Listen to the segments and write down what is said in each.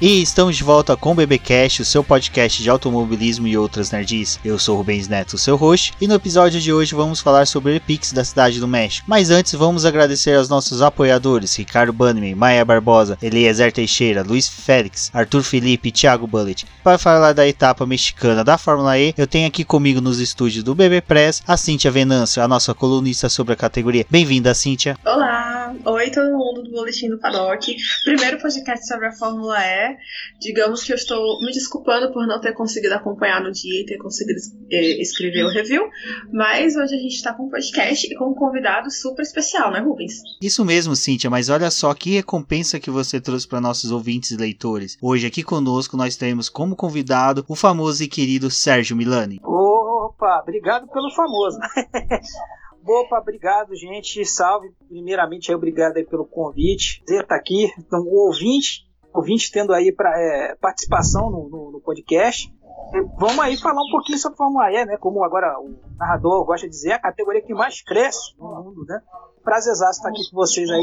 E estamos de volta com o BBcast, o seu podcast de automobilismo e outras nerds. Eu sou o Rubens Neto, seu host, e no episódio de hoje vamos falar sobre Epix da cidade do México. Mas antes vamos agradecer aos nossos apoiadores, Ricardo Bannerman, Maia Barbosa, Eliezer Teixeira, Luiz Félix, Arthur Felipe e Thiago Bullet. Para falar da etapa mexicana da Fórmula E, eu tenho aqui comigo nos estúdios do BB Press a Cíntia Venâncio, a nossa colunista sobre a categoria. Bem-vinda, Cíntia. Olá, oi todo mundo do Boletim do Paddock. Primeiro podcast sobre a Fórmula E. Digamos que eu estou me desculpando por não ter conseguido acompanhar no dia e ter conseguido eh, escrever o review, mas hoje a gente está com um podcast e com um convidado super especial, né, Rubens? Isso mesmo, Cíntia, mas olha só que recompensa que você trouxe para nossos ouvintes e leitores. Hoje aqui conosco nós temos como convidado o famoso e querido Sérgio Milani. Opa, obrigado pelo famoso. Opa, obrigado, gente. Salve. Primeiramente, aí, obrigado aí pelo convite. Você tá aqui, então, o ouvinte ouvinte tendo aí pra, é, participação no, no, no, podcast. Vamos aí falar um pouquinho sobre Fórmula E, né? Como agora o narrador gosta de dizer, a categoria que mais cresce no mundo, né? Prazer estar aqui com vocês aí,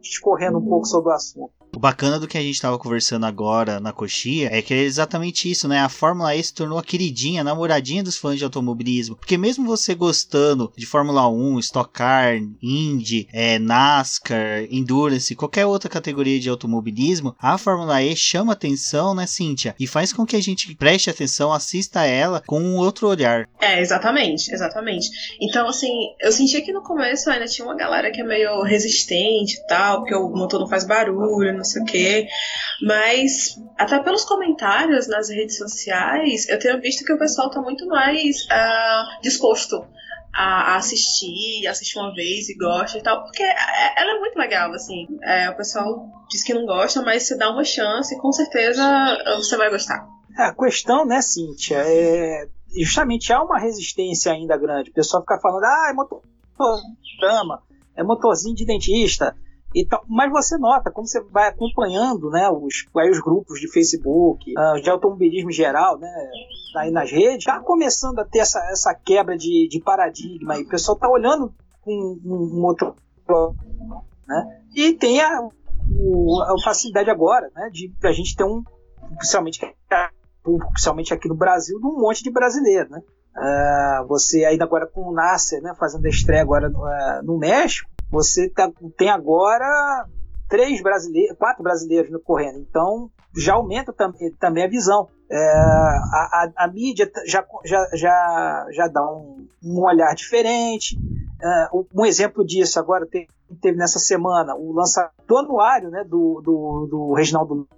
discorrendo um pouco sobre o assunto. O bacana do que a gente estava conversando agora na coxia é que é exatamente isso, né? A Fórmula E se tornou a queridinha, a namoradinha dos fãs de automobilismo. Porque mesmo você gostando de Fórmula 1, Stock Car, Indy, é, NASCAR, Endurance, qualquer outra categoria de automobilismo, a Fórmula E chama atenção, né, Cíntia? E faz com que a gente preste atenção, assista ela com um outro olhar. É, exatamente, exatamente. Então, assim, eu senti que no começo ainda tinha uma galera que é meio resistente e tal, porque o motor não faz barulho, não sei o quê. Mas, até pelos comentários nas redes sociais, eu tenho visto que o pessoal tá muito mais uh, disposto a, assistir, assistir uma vez e gosta e tal, porque é, ela é muito legal, assim. É, o pessoal diz que não gosta, mas se dá uma chance, com certeza você vai gostar. É, a questão, né, Cíntia, é justamente há uma resistência ainda grande. O pessoal fica falando, ah, é motor é motorzinho de dentista, então, mas você nota, como você vai acompanhando né, os, aí os grupos de Facebook, uh, de automobilismo geral, né, aí nas redes, está começando a ter essa, essa quebra de, de paradigma. E o pessoal está olhando com um, um, outro. Né, e tem a, a facilidade agora né, de a gente ter um, principalmente, principalmente aqui no Brasil, um monte de brasileiro. Né? Uh, você ainda agora com o Nasser né, fazendo a estreia agora no, uh, no México você tá, tem agora três brasileiros, quatro brasileiros no correndo. Então já aumenta tam, também a visão. É, a, a, a, mídia já, já, já, já dá um, um olhar diferente. É, um exemplo disso agora teve, teve, nessa semana o lançamento do anuário né, do, do, do Reginaldo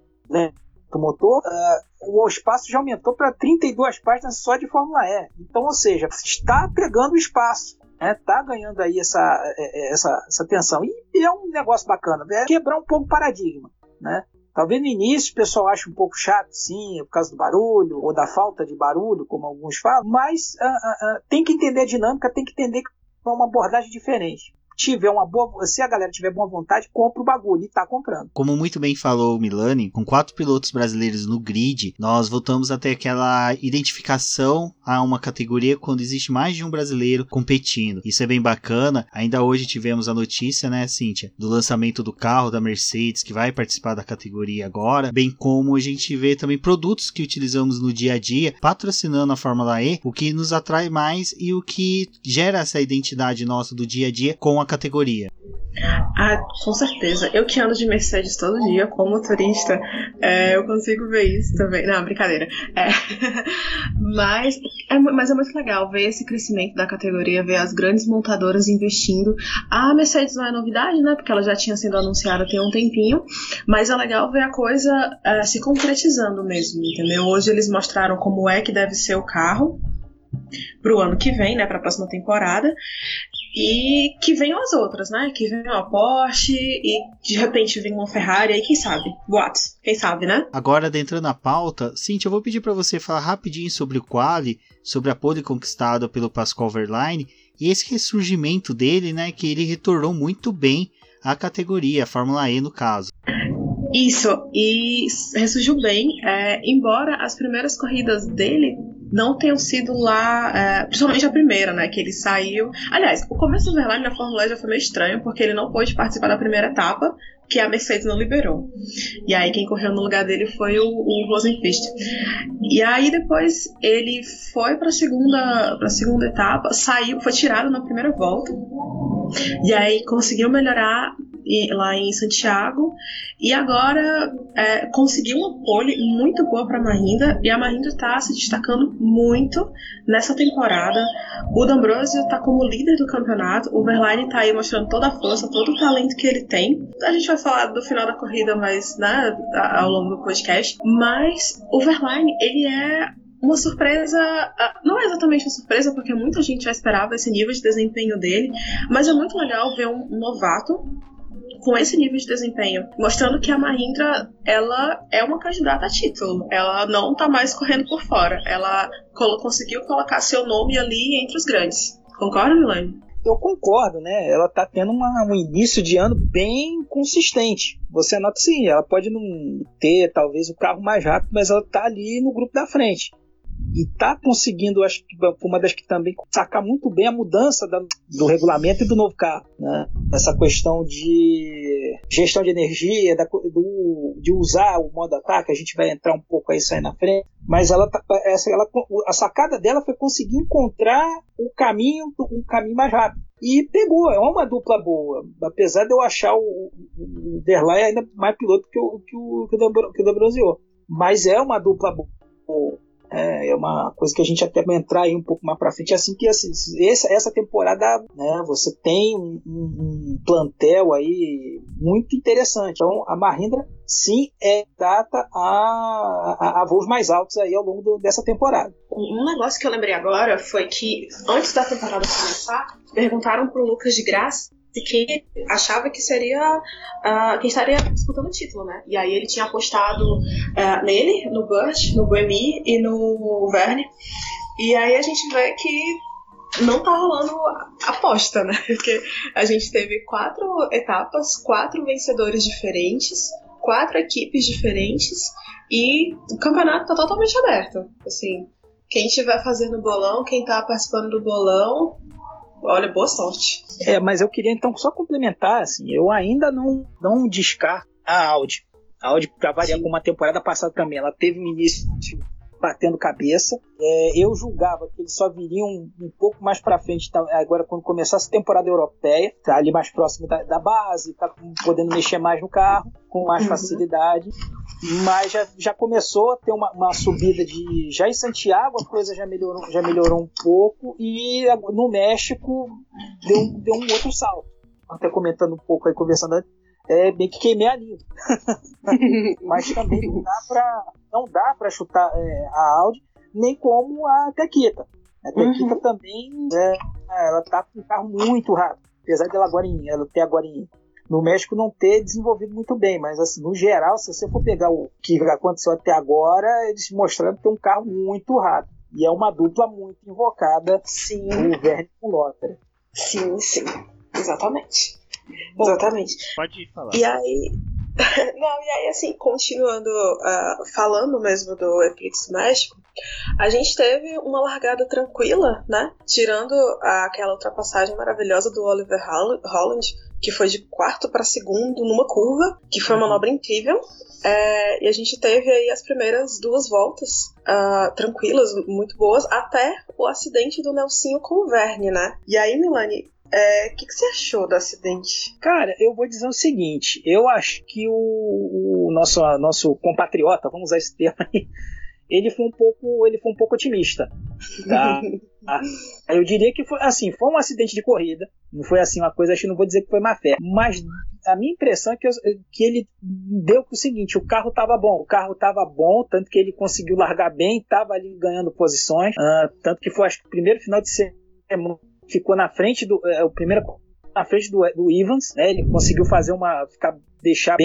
do motor. Uh, o espaço já aumentou para 32 páginas só de Fórmula E. Então, ou seja, está pegando espaço né, tá ganhando aí essa, é, é, essa, essa tensão. E, e, é um negócio bacana, é quebrar um pouco o paradigma, né? Talvez no início o pessoal ache um pouco chato, sim, por causa do barulho, ou da falta de barulho, como alguns falam, mas uh, uh, uh, tem que entender a dinâmica, tem que entender que é uma abordagem diferente tiver uma boa. Se a galera tiver boa vontade, compra o bagulho e tá comprando. Como muito bem falou o Milani, com quatro pilotos brasileiros no grid, nós voltamos a ter aquela identificação a uma categoria quando existe mais de um brasileiro competindo. Isso é bem bacana. Ainda hoje tivemos a notícia, né, Cíntia, do lançamento do carro da Mercedes que vai participar da categoria agora, bem como a gente vê também produtos que utilizamos no dia a dia patrocinando a Fórmula E, o que nos atrai mais e o que gera essa identidade nossa do dia a dia com a categoria. Ah, com certeza. Eu que ando de Mercedes todo dia, como motorista, é, eu consigo ver isso também. Não, brincadeira. É. mas, é, mas é muito legal ver esse crescimento da categoria, ver as grandes montadoras investindo. A Mercedes não é novidade, né? Porque ela já tinha sido anunciada tem um tempinho. Mas é legal ver a coisa é, se concretizando mesmo, entendeu? Hoje eles mostraram como é que deve ser o carro para o ano que vem, né, para a próxima temporada. E que venham as outras, né? Que venham a Porsche e de repente vem uma Ferrari, aí quem sabe? Boatos, quem sabe, né? Agora, adentrando na pauta, Cintia, eu vou pedir para você falar rapidinho sobre o Quali, sobre a pole conquistada pelo Pascal Verlaine e esse ressurgimento dele, né? Que ele retornou muito bem à categoria, a Fórmula E no caso. Isso, e ressurgiu bem, é, embora as primeiras corridas dele não tenham sido lá, é, principalmente a primeira, né, que ele saiu. Aliás, o começo do Verlaine na Fórmula E já foi meio estranho, porque ele não pôde participar da primeira etapa, que a Mercedes não liberou. E aí quem correu no lugar dele foi o, o Rosenqvist. E aí depois ele foi para a segunda, para segunda etapa, saiu, foi tirado na primeira volta. E aí conseguiu melhorar lá em Santiago e agora é, conseguiu uma pole muito boa para a Mahindra e a Mahindra está se destacando muito nessa temporada. O D'Ambrosio está como líder do campeonato, o Verlaine está aí mostrando toda a força, todo o talento que ele tem. A gente vai falar do final da corrida mais né, ao longo do podcast, mas o Verlaine ele é uma surpresa, não é exatamente uma surpresa, porque muita gente já esperava esse nível de desempenho dele, mas é muito legal ver um novato com esse nível de desempenho, mostrando que a Mahindra ela é uma candidata a título. Ela não tá mais correndo por fora. Ela conseguiu colocar seu nome ali entre os grandes. Concorda, Milane? Eu concordo, né? Ela tá tendo uma, um início de ano bem consistente. Você nota sim, ela pode não ter talvez o carro mais rápido, mas ela tá ali no grupo da frente e está conseguindo, acho que uma das que também sacar muito bem a mudança da, do regulamento e do novo carro, né? Essa questão de gestão de energia, da, do, de usar o modo ataque, a gente vai entrar um pouco aí sair na frente, mas ela, tá, essa, ela, a sacada dela foi conseguir encontrar o caminho, um caminho mais rápido. E pegou, é uma dupla boa. Apesar de eu achar o, o Derlai ainda mais piloto que o, que o, que o, que o Mas é uma dupla boa é, é uma coisa que a gente até vai entrar aí um pouco mais para frente. Assim que assim, essa, essa temporada, né, você tem um, um, plantel aí muito interessante. Então a Mahindra sim é data a, a, a voos mais altos aí ao longo do, dessa temporada. Um negócio que eu lembrei agora foi que antes da temporada começar, perguntaram pro Lucas de Graça de quem achava que seria uh, quem estaria disputando o título, né? E aí ele tinha apostado uh, nele, no Burt, no Boemi e no Verne. E aí a gente vê que não tá rolando aposta, né? Porque a gente teve quatro etapas, quatro vencedores diferentes, quatro equipes diferentes e o campeonato tá totalmente aberto. Assim, quem estiver fazendo bolão, quem tá participando do bolão, Olha, boa sorte. É, mas eu queria então só complementar, assim, eu ainda não, não descarto a Audi. A Audi, pra variar com uma temporada passada também, ela teve um início batendo cabeça. É, eu julgava que eles só viriam um, um pouco mais para frente, tá, agora quando começar essa temporada europeia, tá ali mais próximo da, da, base, tá podendo mexer mais no carro, com mais uhum. facilidade. Mas já, já começou a ter uma, uma, subida de. Já em Santiago a coisa já melhorou, já melhorou um pouco, e no México deu, deu um outro salto. Até comentando um pouco aí, conversando antes, é, bem que queimei a língua. Mas também não dá para não dá para chutar é, a Audi, nem como a Tequita. A Tequita uhum. também é, ela tá com um carro muito rápido, apesar dela agora em, ela ter agora em, no México não ter desenvolvido muito bem, mas assim, no geral, se você for pegar o que aconteceu até agora, eles mostrando que tem um carro muito rápido. E é uma dupla muito invocada, sim. o Verne com o Lotter. Sim, sim. Exatamente. Bom, Exatamente. Pode falar. E aí, não, e aí, assim, continuando, uh, falando mesmo do Eclipse México, a gente teve uma largada tranquila, né? Tirando aquela ultrapassagem maravilhosa do Oliver Holland, que foi de quarto para segundo numa curva, que foi uma uhum. manobra incrível. É, e a gente teve aí as primeiras duas voltas uh, tranquilas, muito boas, até o acidente do Nelsinho com o Verne, né? E aí, Milani, É, o que, que, você achou do acidente? Cara, eu vou dizer o seguinte: eu acho que o, o nosso, nosso compatriota, vamos usar esse termo aí, ele foi um pouco, ele foi um pouco otimista. Tá? Ah, eu diria que foi assim, foi um acidente de corrida, não foi assim uma coisa, acho que não vou dizer que foi má fé, mas a minha impressão é que, eu, que ele deu o seguinte, o carro estava bom, o carro estava bom, tanto que ele conseguiu largar bem, estava ali ganhando posições, uh, tanto que foi acho que o primeiro final de semana ficou na frente do, é, o primeiro na frente do, do Evans, né, ele conseguiu fazer uma, ficar, deixar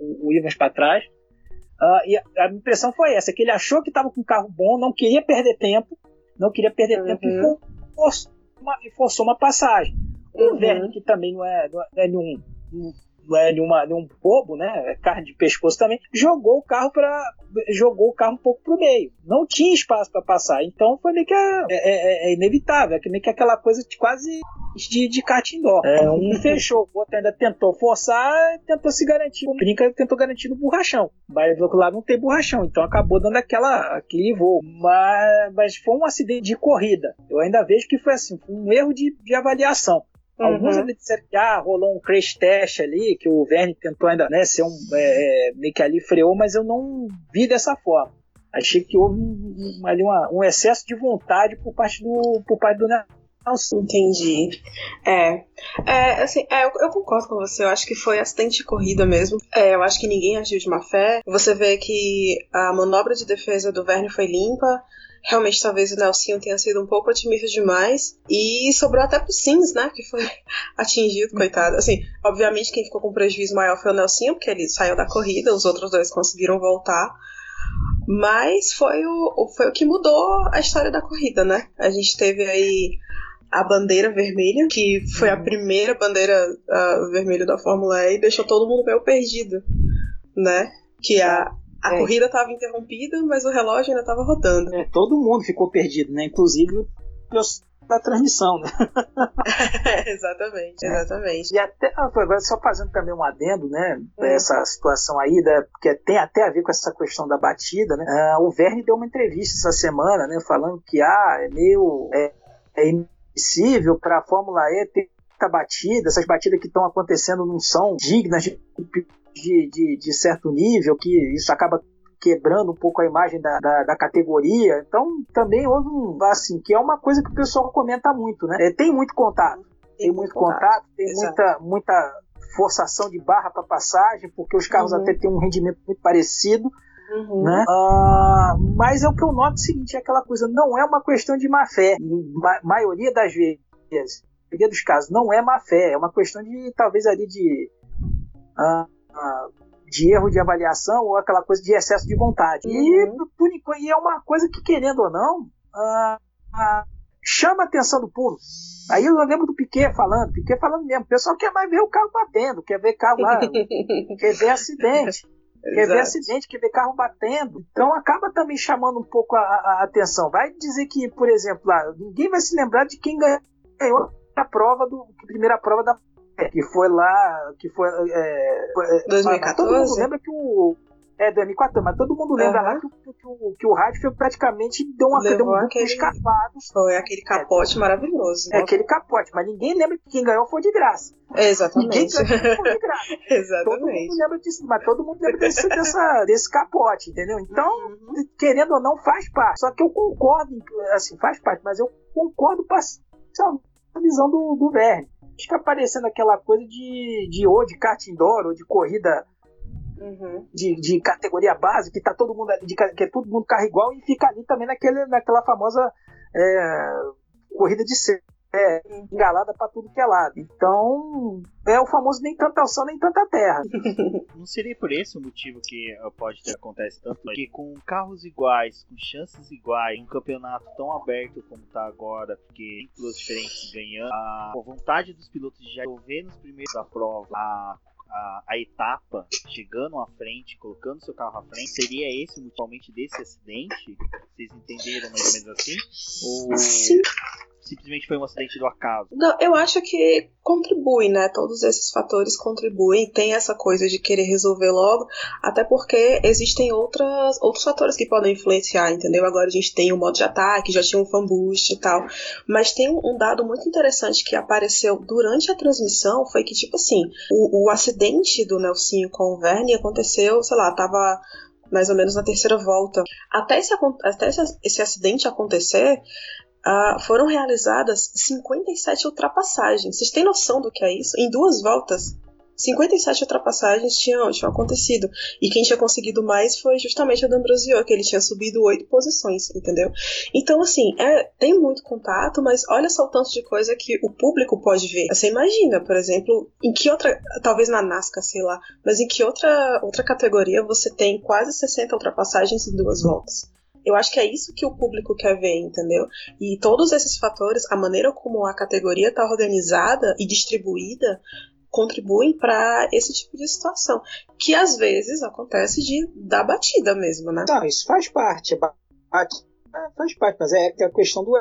o, o Evans para trás, uh, e a, a impressão foi essa, que ele achou que estava com um carro bom, não queria perder tempo, não queria perder uhum. tempo e uhum. forçou uma, e forçou uma passagem. O uhum. Verne, que também não é, não é nenhum, não é nenhuma, nenhum bobo, né? É carne de pescoço também, jogou o carro para jogou o carro um pouco pro meio. Não tinha espaço para passar. Então foi meio que é, é, é, é inevitável, é meio que aquela coisa de quase de, de kart indoor. É, um fechou, o outro ainda tentou forçar, tentou se garantir. O brinca tentou garantir no borrachão. Mas do outro lado não tem borrachão, então acabou dando aquela, aquele voo. Mas, mas foi um acidente de corrida. Eu ainda vejo que foi assim, foi um erro de, de avaliação. Uhum. Alguns ali disseram que ah, rolou um crash test ali, que o Verne tentou ainda né, ser um. É, é, meio que ali freou, mas eu não vi dessa forma. Achei que houve um, ali uma, um excesso de vontade por parte do, por parte do. Entendi. É, é assim, é, eu, eu, concordo com você. Eu acho que foi acidente de corrida mesmo. É, eu acho que ninguém agiu de má fé. Você vê que a manobra de defesa do Verne foi limpa realmente talvez o Nelsinho tenha sido um pouco otimista demais. E sobrou até pro Sims, né? Que foi atingido, coitado. Assim, obviamente quem ficou com prejuízo maior foi o Nelsinho, porque ele saiu da corrida, os outros dois conseguiram voltar. Mas foi o, foi o que mudou a história da corrida, né? A gente teve aí a bandeira vermelha, que foi a uhum. primeira bandeira uh, vermelha da Fórmula E e deixou todo mundo meio perdido, né? Que a, a é. corrida estava interrompida, mas o relógio ainda estava rodando. É, todo mundo ficou perdido, né? Inclusive da transmissão, né? exatamente, exatamente. E até ah, agora só fazendo também um adendo, né? Hum. Essa situação aí, né, porque tem até a ver com essa questão da batida, né? Uh, o Verne deu uma entrevista essa semana, né? Falando que ah, é meio é, é impossível para a Fórmula E ter batida, essas batidas que estão acontecendo não são dignas de de, de, de certo nível, que isso acaba quebrando um pouco a imagem da, da, da, categoria. Então, também houve um, assim, que é uma coisa que o pessoal comenta muito, né? É, tem muito contato. Tem, tem muito contato, contato tem muita, muita forçação de barra para passagem, porque os carros uhum. até têm um rendimento muito parecido. Uhum. Né? Uh, mas é o que eu noto é o seguinte: é aquela coisa, não é uma questão de má fé. Ma maioria das vezes, maioria dos casos, não é má fé, é uma questão de talvez ali de. Uh, de erro de avaliação ou aquela coisa de excesso de vontade. Uhum. E, e é uma coisa que, querendo ou não, chama a atenção do público. Aí eu lembro do Piquet falando, Piquet falando mesmo, o pessoal quer mais ver o carro batendo, quer ver carro lá, quer ver acidente. Quer ver acidente, quer ver carro batendo. Então acaba também chamando um pouco a, a, atenção. Vai dizer que, por exemplo, lá, ninguém vai se lembrar de quem ganhou a prova do a primeira prova da que foi lá, que foi. É, 2014? Todo mundo lembra que o. É, 2014, mas todo mundo lembra uhum. lá que, que, que, o, que o Radfield praticamente deu, uma, deu um aquele, escapado. Foi aquele capote é, maravilhoso. É, aquele capote, mas ninguém lembra que quem ganhou foi de graça. exatamente. Ninguém ganhou foi de graça. exatamente. Todo mundo lembra disso, mas todo mundo lembra desse, dessa, desse capote, entendeu? Então, uhum. querendo ou não, faz parte. Só que eu concordo, assim, faz parte, mas eu concordo com a visão do, do Verne fica aparecendo aquela coisa de, de ou de kart indoor ou de corrida uhum. de, de categoria base, que tá todo mundo de, que é todo mundo carro igual e fica ali também naquele, naquela famosa é, corrida de ser é, engalada para tudo que é lado. Então, é o famoso nem tanta alção, nem tanta terra. Não seria por esse o motivo que pode ter acontece tanto? Porque com carros iguais, com chances iguais, um campeonato tão aberto como está agora, porque tem pilotos diferentes ganhando, a, a vontade dos pilotos de já ver nos primeiros da prova a a, a, etapa chegando à frente, colocando seu carro à frente, seria esse o desse acidente? Vocês entenderam mais ou menos assim? Ou Sim. Simplesmente foi um acidente do acaso? Não, eu acho que contribui, né? Todos esses fatores contribuem. Tem essa coisa de querer resolver logo, até porque existem outras, outros fatores que podem influenciar, entendeu? Agora a gente tem o modo de ataque, já tinha um fan boost e tal. Mas tem um dado muito interessante que apareceu durante a transmissão, foi que, tipo assim, o, o acidente do Nelsinho com o Verne aconteceu, sei lá, tava mais ou menos na terceira volta. Até esse, até esse acidente acontecer, uh, foram realizadas 57 ultrapassagens. Vocês têm noção do que é isso? Em duas voltas, 57 ultrapassagens tinham, tinham acontecido. E quem tinha conseguido mais foi justamente o D'Ambrosio, que ele tinha subido oito posições, entendeu? Então, assim, é, tem muito contato, mas olha só o tanto de coisa que o público pode ver. Você imagina, por exemplo, em que outra, talvez na NASCAR, sei lá, mas em que outra, outra categoria você tem quase 60 ultrapassagens em duas voltas? Eu acho que é isso que o público quer ver, entendeu? E todos esses fatores, a maneira como a categoria está organizada e distribuída, contribuem para esse tipo de situação, que às vezes acontece de dar batida mesmo, né? Não, isso faz parte, é é, faz parte, mas é, é a questão do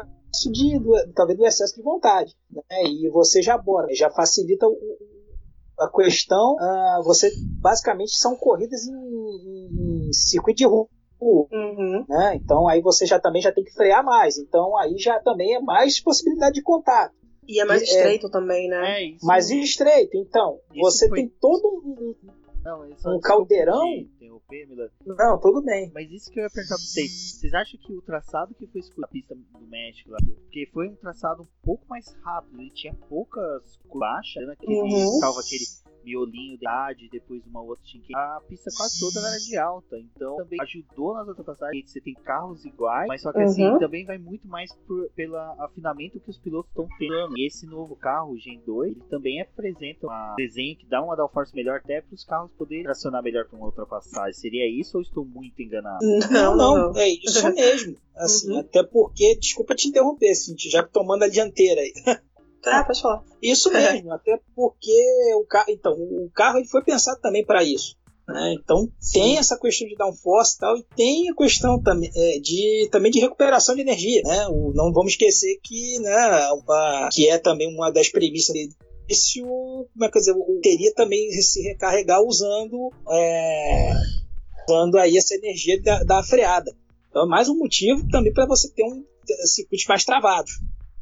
de, do, talvez do excesso de vontade, né? E você já aborda, já facilita o, a questão. Uh, você basicamente são corridas em, em, em circuito de rua. Uhum. Né? Então aí você já também já tem que frear mais. Então aí já também é mais possibilidade de contato. E é mais estreito é, também, né? É isso. Mais estreito. Então, isso você foi... tem todo um, não, um caldeirão. Não, tudo bem. Mas isso que eu ia perguntar pra vocês. Vocês acham que o traçado que foi escolhido na pista do México lá, porque foi um traçado um pouco mais rápido, ele tinha poucas baixas, né? Aquele, uhum. salva aquele miolinho de idade, depois uma outra tinha a pista quase toda era de alta, então também ajudou nas ultrapassagens. Você tem carros iguais, mas só que assim, uhum. assim também vai muito mais por, pelo afinamento que os pilotos estão tendo. E esse novo carro, o Gen 2, ele também apresenta um desenho que dá uma downforce melhor até para os carros poderem tracionar melhor para uma ultrapassagem. Seria isso ou estou muito enganado? Não, não, é isso mesmo. Assim, uhum. Até porque, desculpa te interromper, Cintia, já tomando a dianteira aí. Ah, pode falar. Isso mesmo, até porque o carro, então, o carro ele foi pensado também para isso. Né? Então Sim. tem essa questão de downforce e tal, e tem a questão também, é, de, também de recuperação de energia. Né? O, não vamos esquecer que, né, uma, que é também uma das premissas desse, o, como é que dizer, o, teria também se recarregar usando, é, usando aí essa energia da, da freada. Então é mais um motivo também para você ter um circuito mais travado,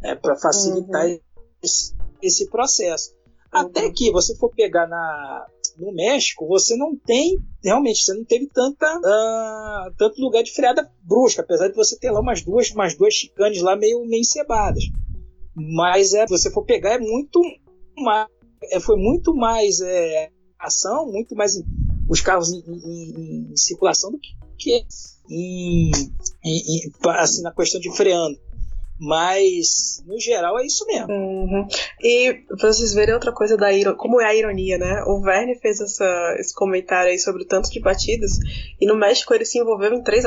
né, para facilitar uhum esse, esse processo. Uhum. Até que você for pegar na, no México, você não tem, realmente, você não teve tanta, uh, tanto lugar de freada brusca, apesar de você ter lá umas duas, umas duas chicanes lá meio, meio encebadas. Mas é, você for pegar, é muito mais, é, foi muito mais é, ação, muito mais os carros em, em, em circulação do que, que em, em, assim, na questão de freando. Mas, no geral, é isso mesmo. Uhum. E pra vocês verem outra coisa da como é a ironia, né? O Verne fez essa, esse comentário aí sobre o tanto de batidas, e no México ele se envolveu em três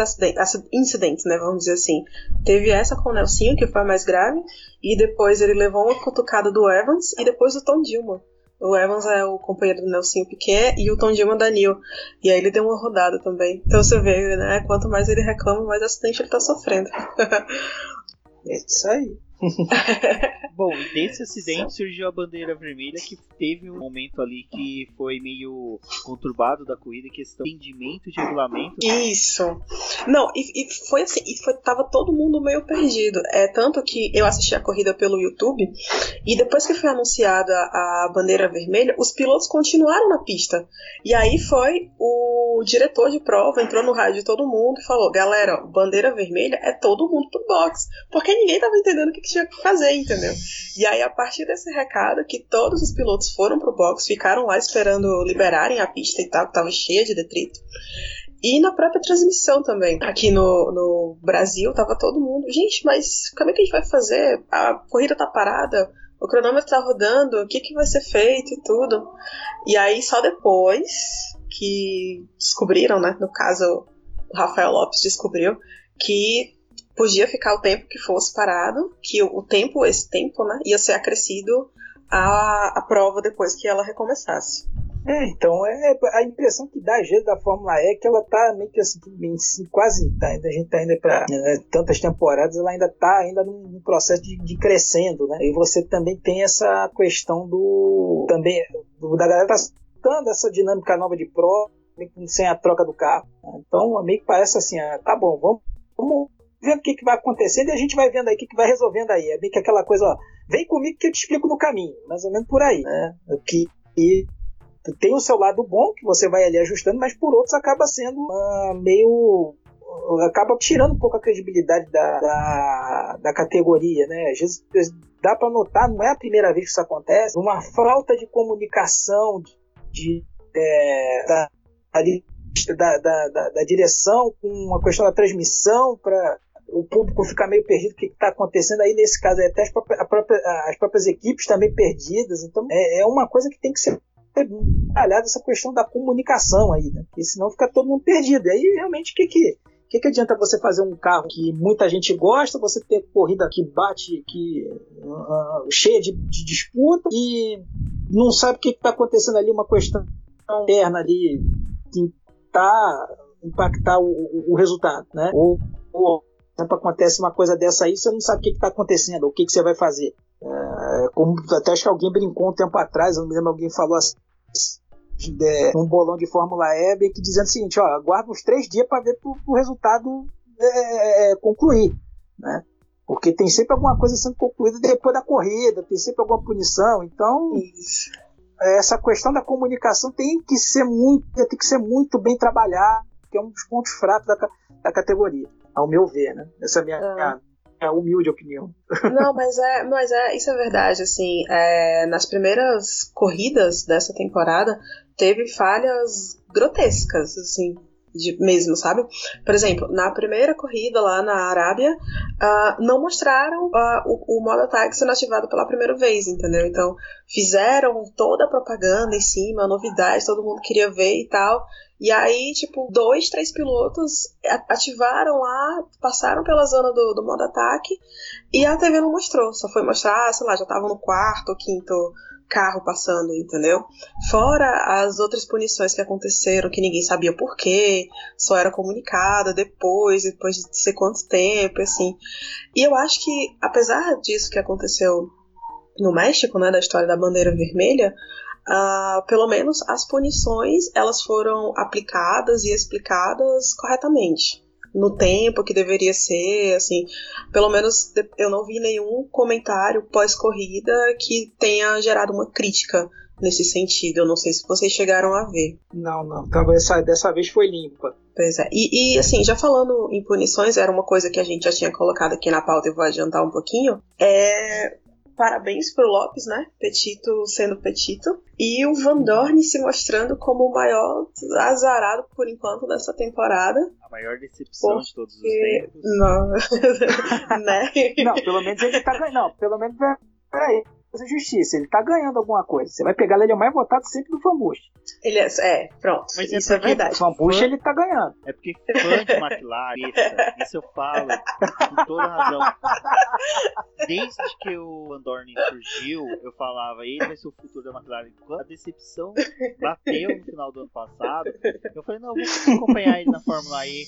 incidentes, né? Vamos dizer assim. Teve essa com o Nelsinho, que foi a mais grave, e depois ele levou uma cutucada do Evans, e depois o Tom Dilma. O Evans é o companheiro do Nelsinho Piquet e o Tom Dilma da Neil. E aí ele deu uma rodada também. Então você vê, né? Quanto mais ele reclama, mais acidente ele tá sofrendo. É isso aí. Bom, desse acidente surgiu a bandeira vermelha que teve um momento ali que foi meio conturbado da corrida, questão de entendimento de regulamento. Isso. Não, e, e, foi assim, e foi, tava todo mundo meio perdido. É tanto que eu assisti a corrida pelo YouTube e depois que foi anunciada a bandeira vermelha, os pilotos continuaram na pista. E aí foi o diretor de prova entrou no rádio de todo mundo e falou: "Galera, bandeira vermelha é todo mundo pro box", porque ninguém tava entendendo o que tinha que fazer, entendeu? E aí, a partir desse recado, que todos os pilotos foram pro box, ficaram lá esperando liberarem a pista e tal, que tava cheia de detrito. E na própria transmissão também. Aqui no, no Brasil, tava todo mundo. Gente, mas como é que a gente vai fazer? A corrida tá parada, o cronômetro tá rodando, o que, que vai ser feito e tudo. E aí, só depois que descobriram, né? No caso, o Rafael Lopes descobriu que podia ficar o tempo que fosse parado, que o, tempo, esse tempo, né, ia ser acrescido à, à prova depois que ela recomeçasse. É, então, é, a impressão que dá às vezes da Fórmula E é que ela tá meio que assim, quase, tá, a gente tá ainda para né, tantas temporadas, ela ainda tá ainda num processo de, de, crescendo, né? E você também tem essa questão do, também, do, da galera tá dando essa dinâmica nova de prova, sem a troca do carro. Né? Então, meio que parece assim, ah, tá bom, vamos, vamos vendo o que, que vai acontecendo e a gente vai vendo aí o que, que vai resolvendo aí. É meio que aquela coisa, ó, vem comigo que eu te explico no caminho, mais ou menos por aí, né? Que, e tem o seu lado bom, que você vai ali ajustando, mas por outros acaba sendo uh, meio. acaba tirando um pouco a credibilidade da, da, da categoria, né? Às vezes dá para notar, não é a primeira vez que isso acontece, uma falta de comunicação de, de é, da, da, da, da, da, direção com a questão da transmissão para o público ficar meio perdido o que está acontecendo aí nesse caso até as próprias, as próprias equipes também perdidas então é, é uma coisa que tem que ser trabalhada essa questão da comunicação aí, né? Porque senão fica todo mundo perdido. E aí realmente o que que que, que adianta você fazer um carro que muita gente gosta, você ter corrida que bate, que uh, cheia de, de, disputa e não sabe o que está acontecendo ali, uma questão interna ali que tá impactar o, o, o resultado, né? Ou, ou sempre acontece uma coisa dessa aí, você não sabe o que está acontecendo, o que, que você vai fazer. É, como até acho que alguém brincou um tempo atrás, eu não me lembro, alguém falou assim, de, um bolão de Fórmula E, que dizendo o seguinte, ó, aguarda uns três dias para ver o resultado é, é, é, concluir, né? Porque tem sempre alguma coisa sendo concluída depois da corrida, tem sempre alguma punição, então Isso. essa questão da comunicação tem que ser muito, tem que ser muito bem trabalhada, que é um dos pontos fracos da, da categoria, ao meu ver, né? Essa é a minha, ah. minha é humilde opinião. Não, mas é, mas é, isso é verdade, assim, é, nas primeiras corridas dessa temporada teve falhas grotescas, assim, de, mesmo, sabe? Por exemplo, na primeira corrida lá na Arábia, uh, não mostraram uh, o, o modo ataque sendo ativado pela primeira vez, entendeu? Então, fizeram toda a propaganda em cima, novidades, todo mundo queria ver e tal. E aí, tipo, dois, três pilotos ativaram lá, passaram pela zona do, do modo ataque e a TV não mostrou. Só foi mostrar, sei lá, já estavam no quarto ou quinto carro passando, entendeu? Fora as outras punições que aconteceram, que ninguém sabia por quê, só era comunicada depois, depois de sei quanto tempo, assim. E eu acho que, apesar disso que aconteceu no México, né, da história da bandeira vermelha, uh, pelo menos as punições elas foram aplicadas e explicadas corretamente no tempo que deveria ser, assim, pelo menos eu não vi nenhum comentário pós-corrida que tenha gerado uma crítica nesse sentido. Eu não sei se vocês chegaram a ver. Não, não. Talvez dessa vez foi limpa. Pois é. E, e, assim, já falando em punições, era uma coisa que a gente já tinha colocado aqui na pauta e vou adiantar um pouquinho. É parabéns pro Lopes, né? Petito sendo Petito. E o Van Dorn se mostrando como o maior azarado por enquanto dessa temporada. A maior decepção porque... de todos os tempos. Não. né? Não, pelo menos ele tá ganhando. Não, pelo menos. Peraí fazer justiça, ele tá ganhando alguma coisa. Você vai pegar ele é o mais votado sempre do Fambush. Ele é, é pronto. Mas é isso é, é verdade. O Fambush ele tá ganhando. É porque fã de McLaren, isso, isso eu falo com toda razão. Desde que o Andorni surgiu, eu falava, ele vai ser o futuro da McLaren. Quando a decepção bateu no final do ano passado, eu falei, não, vou acompanhar ele na Fórmula E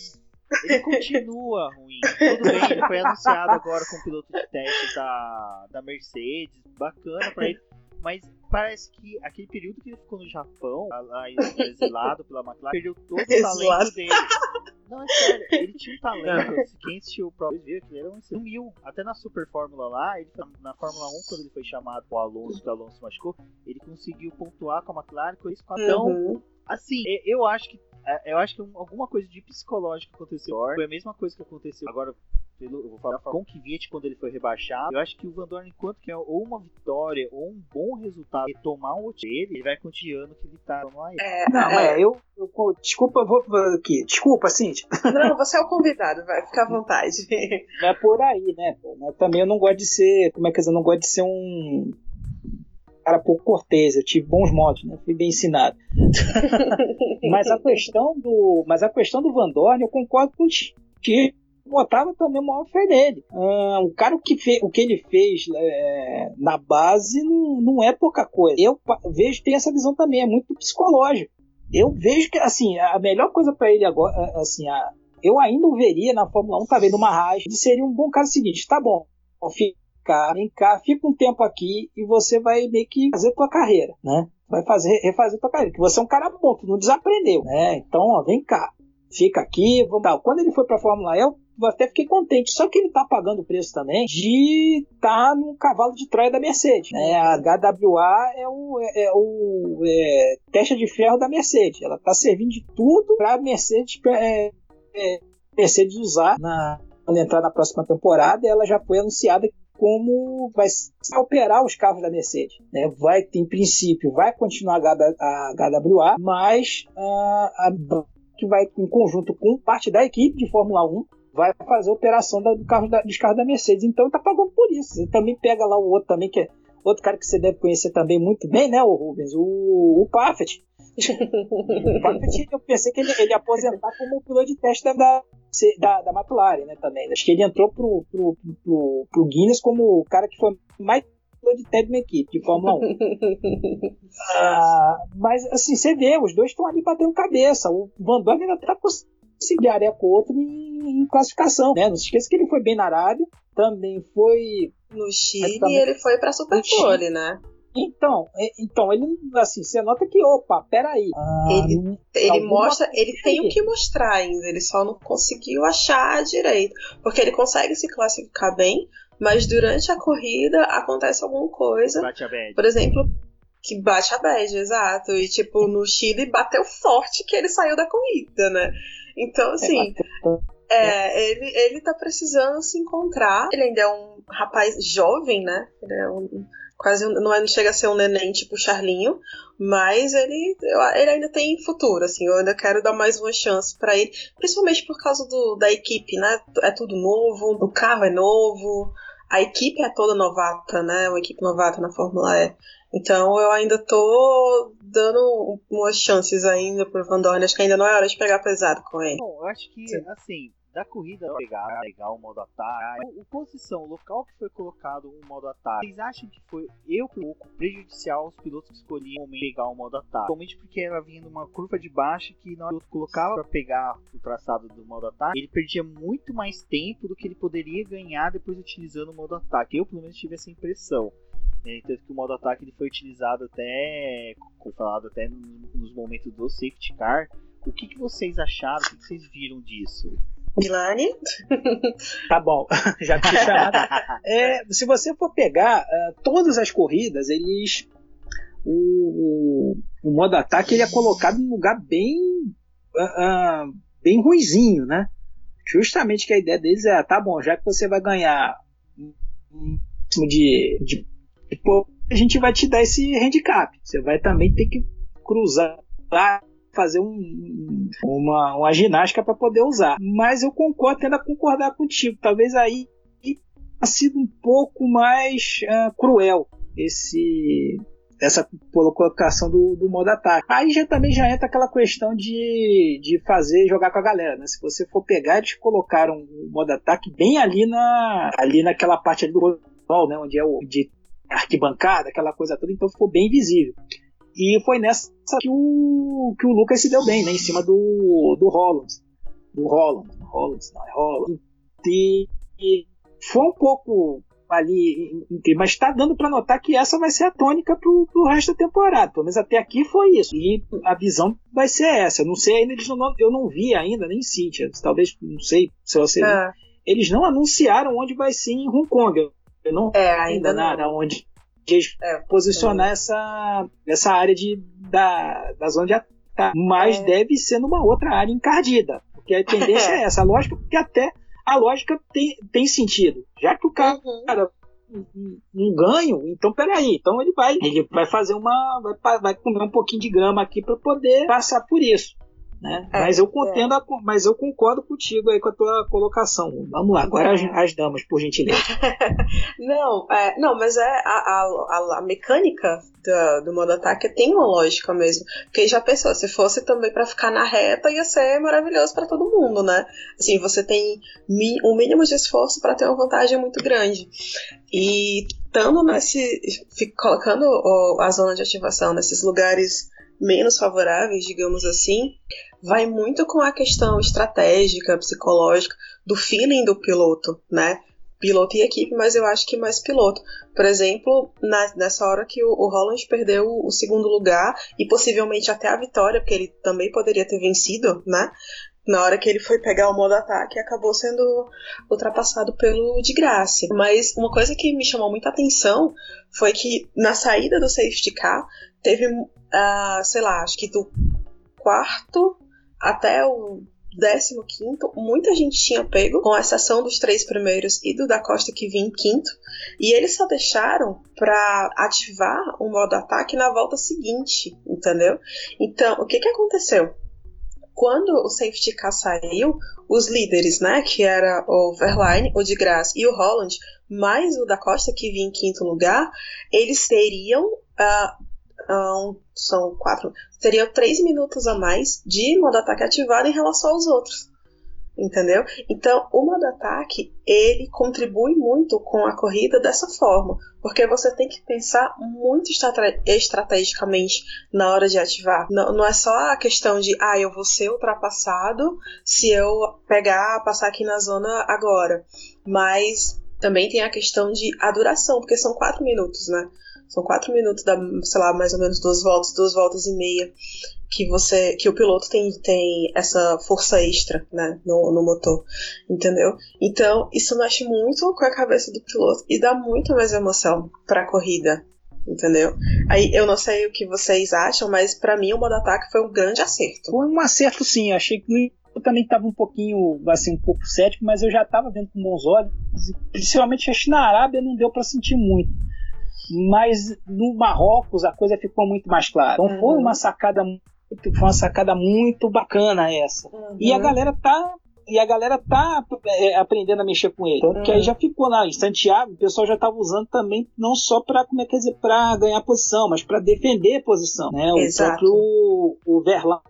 ele continua ruim. Tudo bem, ele foi anunciado agora como piloto de teste da, da Mercedes, bacana pra ele. Mas parece que aquele período que ele ficou no Japão, lá exilado pela McLaren, perdeu todo o talento dele. Não, é sério, ele tinha um talento. Quem assistiu o próprio viu que ele era um sumiu. Até na Super Fórmula lá, ele, na Fórmula 1, quando ele foi chamado pro Alonso, que o Alonso machucou, ele conseguiu pontuar com a McLaren com esse Então, uhum. assim, eu acho que é, eu acho que alguma coisa de psicológico aconteceu. Foi a mesma coisa que aconteceu agora pelo, eu vou falar com o Kvyat quando ele foi rebaixado. Eu acho que o Van Dorn, enquanto que é ou uma vitória ou um bom resultado e tomar um outro dele, ele vai continuando que ele tá lá. É, não, é, eu, eu, desculpa, vou aqui. Desculpa, Cintia. Não, você é o convidado, vai ficar à vontade. Não é por aí, né? Também eu não gosto de ser, como é que eu não gosto de ser um cara pouco cortês, eu tive bons modos, né? Fui bem ensinado. mas a questão do, mas a questão do Van Dorn, eu concordo com que botava também o maior fé nele. Ah, o cara, o que, o que ele fez é, na base não, não é pouca coisa. Eu vejo, tem essa visão também, é muito psicológico. Eu vejo que, assim, a melhor coisa para ele agora, assim, a, eu ainda o veria na Fórmula 1, tá vendo uma Haas, ele seria um bom cara seguinte, tá bom, fica, vem cá, fica um tempo aqui e você vai meio que fazer tua carreira, né? Vai fazer, refazer tua carreira, que você é um cara bom, tu não desaprendeu, né? Então, ó, vem cá, fica aqui, vamos tal. Quando ele foi pra Fórmula E, eu até fiquei contente. Só que ele tá pagando o preço também de estar tá no cavalo de Troia da Mercedes. Né? A HWA é o, é, é o é, testa de ferro da Mercedes. Ela tá servindo de tudo pra Mercedes, é, é, Mercedes usar na, quando entrar na próxima temporada. Ela já foi anunciada como vai operar os carros da Mercedes. Né? Vai, em princípio, vai continuar a HWA, mas uh, a que vai em conjunto com parte da equipe de Fórmula 1 vai fazer a operação da, do carro da, dos carros da Mercedes. Então tá pagando por isso. Você também pega lá o outro também, que é outro cara que você deve conhecer também muito bem, né, o Rubens? O, o. eu pensei que ele, ele ia aposentar como piloto de teste da, da, da McLaren, né, também. Acho que ele entrou pro, pro, pro, pro Guinness como o cara que foi mais piloto de teste de uma equipe de Fórmula 1. ah, mas, assim, você vê, os dois estão ali batendo cabeça. O Van Dorn ainda tá conciliar com o outro em, em, classificação, né? Não se esqueça que ele foi bem na Arábia, também foi... No Chile também, ele foi pra Superpole, né? Então, é, então ele assim, você nota que, opa, peraí. Ah, ele ele mostra, ele tem o que mostrar ainda, ele só não conseguiu achar direito. Porque ele consegue se classificar bem, mas durante a corrida acontece alguma coisa. Bate a bad. Por exemplo, que bate a bad, exato. E tipo, no Chile bateu forte que ele saiu da corrida, né? Então, assim, é, ele, ele tá precisando se encontrar. Ele ainda é um rapaz jovem, né? Ele é um. Quase não, é, não chega a ser um neném tipo Charlinho, mas ele, ele ainda tem futuro, assim, eu ainda quero dar mais uma chance para ele, principalmente por causa do, da equipe, né? É tudo novo, o carro é novo, a equipe é toda novata, né? Uma equipe novata na Fórmula E. Então eu ainda tô dando umas chances ainda pro Van Dorn. Acho que ainda não é hora de pegar pesado com ele. Bom, eu acho que, Sim. assim, da corrida pegar, pegar o modo ataque, o, o, posição, o local que foi colocado o modo ataque, vocês acham que foi eu pouco prejudicial aos pilotos que escolhiam pegar o modo ataque? Principalmente porque ela vinha numa curva de baixo que na hora que colocava para pegar o traçado do modo ataque, ele perdia muito mais tempo do que ele poderia ganhar depois utilizando o modo ataque. Eu pelo menos tive essa impressão. É, tanto que o modo ataque ele foi utilizado até, como falado até nos momentos do safety car. O que, que vocês acharam? O que, que vocês viram disso? Milani? tá bom, já te chamado. É, se você for pegar uh, todas as corridas, eles. O, o, o, modo ataque ele é colocado em um lugar bem. Uh, uh, bem ruizinho, né? Justamente que a ideia deles é: tá bom, já que você vai ganhar de, de Tipo, a gente vai te dar esse handicap. Você vai também ter que cruzar, fazer um, uma, uma ginástica para poder usar. Mas eu concordo, tendo a concordar contigo. Talvez aí tenha sido um pouco mais uh, cruel esse essa colocação do, do modo ataque. Aí já também já entra aquela questão de, de fazer jogar com a galera, né? Se você for pegar, eles colocaram o modo ataque bem ali na ali naquela parte ali do sol, né? Onde é o de arquibancada, aquela coisa toda, então ficou bem visível. E foi nessa que o, que o Lucas se deu bem, né? Em cima do, do. Do Holland. Holland, não, é Holland. E, e foi um pouco ali, mas está dando para notar que essa vai ser a tônica pro, pro resto da temporada. Pelo menos até aqui foi isso. E a visão vai ser essa. Eu não sei ainda, eles não, eu não vi ainda, nem Cíntia. Talvez, não sei se você. É. Eles não anunciaram onde vai ser em Hong Kong. Eu não é, ainda nada onde é, posicionar é. essa, essa área de, da, da zona de ataque. Mas é. deve ser numa outra área encardida. Porque a tendência é essa. A lógica, porque até a lógica tem, tem sentido. Já que o cara, uhum. cara um ganho, então peraí, então ele vai, ele vai fazer uma, vai, vai comer um pouquinho de grama aqui para poder passar por isso. Né? É, mas, eu contendo é. a, mas eu concordo contigo aí com a tua colocação. Vamos lá, agora as, as damas, por gentileza. não, é, não, mas é a, a, a mecânica do, do modo ataque tem uma lógica mesmo. Porque já pensou, se fosse também para ficar na reta, ia ser maravilhoso para todo mundo, né? Assim, você tem mi, um mínimo de esforço para ter uma vantagem muito grande. E estando nesse. colocando a zona de ativação nesses lugares menos favoráveis, digamos assim, vai muito com a questão estratégica, psicológica, do feeling do piloto, né? Piloto e equipe, mas eu acho que mais piloto. Por exemplo, na, nessa hora que o, o Holland perdeu o, o segundo lugar e possivelmente até a vitória, porque ele também poderia ter vencido, né? na hora que ele foi pegar o modo ataque, acabou sendo ultrapassado pelo de graça. Mas uma coisa que me chamou muita atenção foi que na saída do safety car teve, uh, sei lá, acho que do quarto até o décimo quinto, muita gente tinha pego, com exceção dos três primeiros e do da Costa que vinha em quinto, e eles só deixaram para ativar o modo ataque na volta seguinte, entendeu? Então, o que que aconteceu? quando o safety car saiu, os líderes, né, que era o Verlaine, o de Graça e o Holland, mais o da Costa que vinha em quinto lugar, eles teriam uh, um, são quatro, teriam três minutos a mais de modo ataque ativado em relação aos outros entendeu? Então, o modo ataque, ele contribui muito com a corrida dessa forma, porque você tem que pensar muito estrategicamente na hora de ativar. Não, não é só a questão de, ah, eu vou ser ultrapassado se eu pegar, passar aqui na zona agora, mas também tem a questão de a duração, porque são quatro minutos, né? São quatro minutos, da, sei lá, mais ou menos duas voltas, duas voltas e meia que você que o piloto tem, tem essa força extra né, no, no motor, entendeu? Então isso mexe muito com a cabeça do piloto e dá muito mais emoção para a corrida, entendeu? Aí eu não sei o que vocês acham, mas para mim o modo ataque foi um grande acerto. Foi um acerto sim, eu achei que eu também estava um pouquinho assim um pouco cético, mas eu já estava vendo com bons olhos, principalmente acho que na Arábia não deu para sentir muito mas no Marrocos a coisa ficou muito mais clara. Então uhum. foi uma sacada foi uma sacada muito bacana essa. Uhum. E a galera tá e a galera tá é, aprendendo a mexer com ele. Tanto uhum. que aí uhum. já ficou lá em Santiago, o pessoal já estava usando também não só para como é que dizer, para ganhar posição, mas para defender posição, né? Exato. O próprio o Verlaine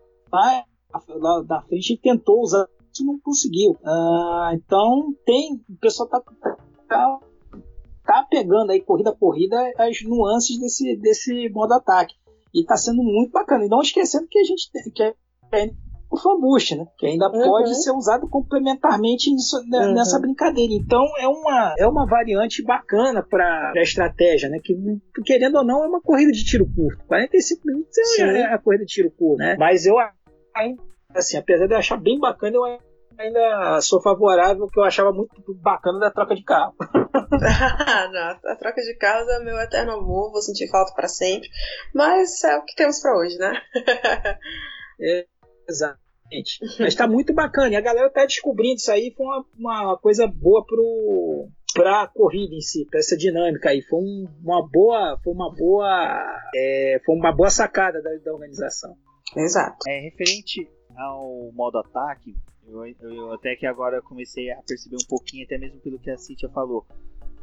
lá da frente tentou usar, isso não conseguiu. Ah, então tem, o pessoal tá, tá tá pegando aí corrida a corrida as nuances desse, desse modo ataque. E tá sendo muito bacana. E não esquecendo que a gente tem, que é o fanboost, né? Que ainda uhum. pode ser usado complementarmente nisso, né, uhum. nessa brincadeira. Então é uma, é uma variante bacana para a estratégia, né? Que querendo ou não é uma corrida de tiro curto. 45 minutos é, é a corrida de tiro curto, né? Mas eu ainda assim, apesar de eu achar bem bacana, eu ainda sou favorável, que eu achava muito bacana da troca de carro. não, a troca de carros é meu eterno amor, vou sentir falta para sempre. Mas é o que temos para hoje, né? é, exatamente. Mas tá muito bacana. E a galera tá descobrindo isso aí. Foi uma, uma coisa boa pro, pra corrida em si, pra essa dinâmica aí. Foi um, uma boa. Foi uma boa. É, foi uma boa sacada da, da organização. Exato. É, referente ao modo ataque, eu, eu, até que agora comecei a perceber um pouquinho, até mesmo pelo que a Cintia falou.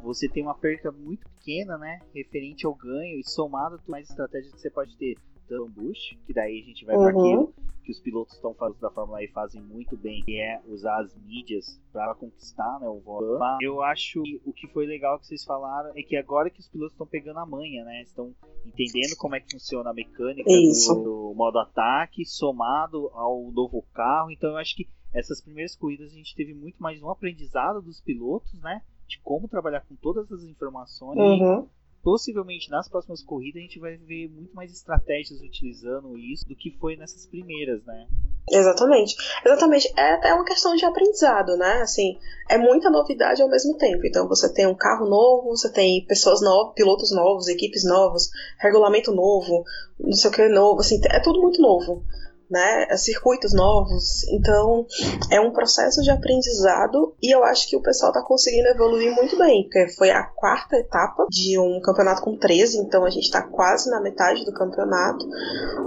Você tem uma perca muito pequena, né? Referente ao ganho e somado com mais estratégias que você pode ter Turbo Boost, que daí a gente vai uhum. para aquilo que os pilotos estão fazendo da Fórmula E fazem muito bem, que é usar as mídias para conquistar né, o voto. Eu acho que o que foi legal que vocês falaram é que agora que os pilotos estão pegando a manha, né? Estão entendendo como é que funciona a mecânica do, do, modo ataque, somado ao novo carro. Então eu acho que essas primeiras corridas a gente teve muito mais um aprendizado dos pilotos, né? De como trabalhar com todas as informações. Uhum possivelmente nas próximas corridas a gente vai ver muito mais estratégias utilizando isso do que foi nessas primeiras, né? Exatamente. Exatamente. É até uma questão de aprendizado, né? Assim, é muita novidade ao mesmo tempo. Então você tem um carro novo, você tem pessoas novas, pilotos novos, equipes novas, regulamento novo, não sei o que novo, assim, é tudo muito novo. Né? Circuitos novos. Então, é um processo de aprendizado e eu acho que o pessoal está conseguindo evoluir muito bem, porque foi a quarta etapa de um campeonato com 13, então a gente está quase na metade do campeonato,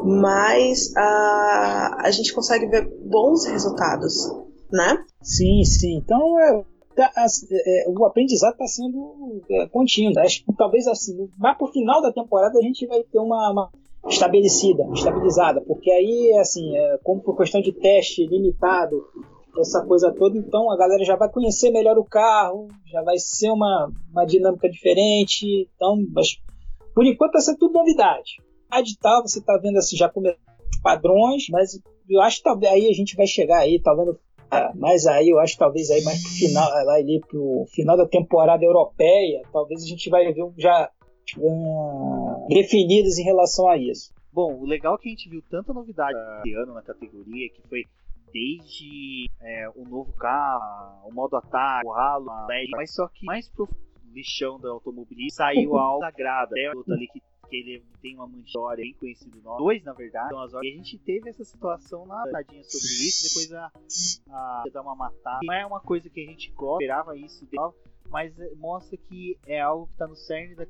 mas uh, a gente consegue ver bons resultados, né? Sim, sim. Então, é, tá, é, o aprendizado está sendo é, contínuo. Acho que talvez assim, mas o final da temporada a gente vai ter uma, uma estabelecida, estabilizada, porque aí, assim, é, como por questão de teste limitado, essa coisa toda, então a galera já vai conhecer melhor o carro, já vai ser uma, uma dinâmica diferente, então, mas, por enquanto vai ser tudo novidade. A edital, você está vendo assim, já começou padrões, mas eu acho que talvez aí a gente vai chegar aí, tá vendo? mas aí eu acho talvez aí mais pro final, lá ali pro final da temporada europeia, talvez a gente vai ver já uh, definidas em relação a isso. Bom, o legal é que a gente viu tanta novidade ano na categoria, que foi desde é, o novo carro, o modo ataque, o ralo, a LED, mas só que mais pro lixão da automobilismo saiu a alta sagrada, é outra ali que, que ele tem uma manchória bem conhecida nós, dois na verdade, então, e a gente teve essa situação na verdade sobre isso, depois a, a, a dar uma matada, não é uma coisa que a gente gosta, esperava isso, mas mostra que é algo que está no cerne da,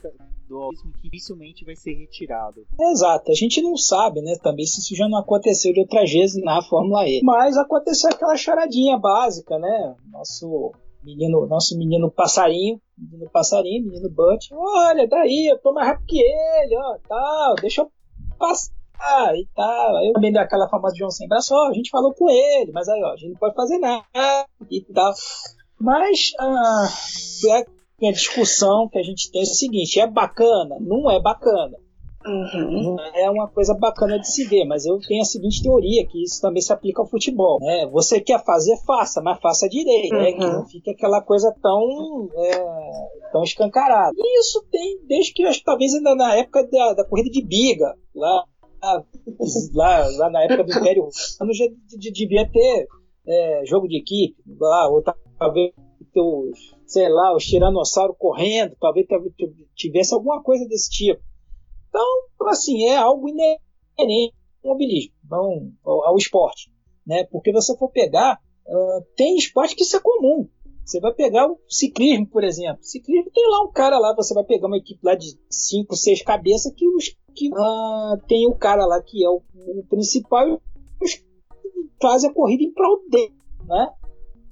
do autismo que dificilmente vai ser retirado. Exato, a gente não sabe, né, também se isso já não aconteceu de outras vezes na Fórmula E. Mas aconteceu aquela charadinha básica, né? Nosso menino, nosso menino passarinho, menino passarinho, menino Butch, olha, daí, eu tô mais rápido que ele, ó, tal, deixa eu passar e tal. Eu também daquela famosa João sem braço, ó, a gente falou com ele, mas aí, ó, a gente não pode fazer nada e tal. Mas ah, é a discussão que a gente tem é o seguinte: é bacana? Não é bacana. Uhum. É uma coisa bacana de se ver, mas eu tenho a seguinte teoria, que isso também se aplica ao futebol. Né? Você quer fazer, faça, mas faça direito, uhum. né? que uhum. não fique aquela coisa tão, é, tão escancarada. E isso tem, desde que acho talvez ainda na época da, da corrida de biga, lá, lá, lá na época do Império Romano já devia ter é, jogo de equipe, lá, outra talvez os, sei lá, os tiranossauros correndo, talvez tivesse alguma coisa desse tipo. Então, assim, é algo inerente ao mobilismo, ao, ao, esporte. Né? Porque você for pegar, uh, tem esporte que isso é comum. Você vai pegar o ciclismo, por exemplo. Ciclismo tem lá um cara lá, você vai pegar uma equipe lá de 5, 6 cabeças que, os, que uh, tem o cara lá que é o, o principal e os fazem a corrida em prol dele. Né?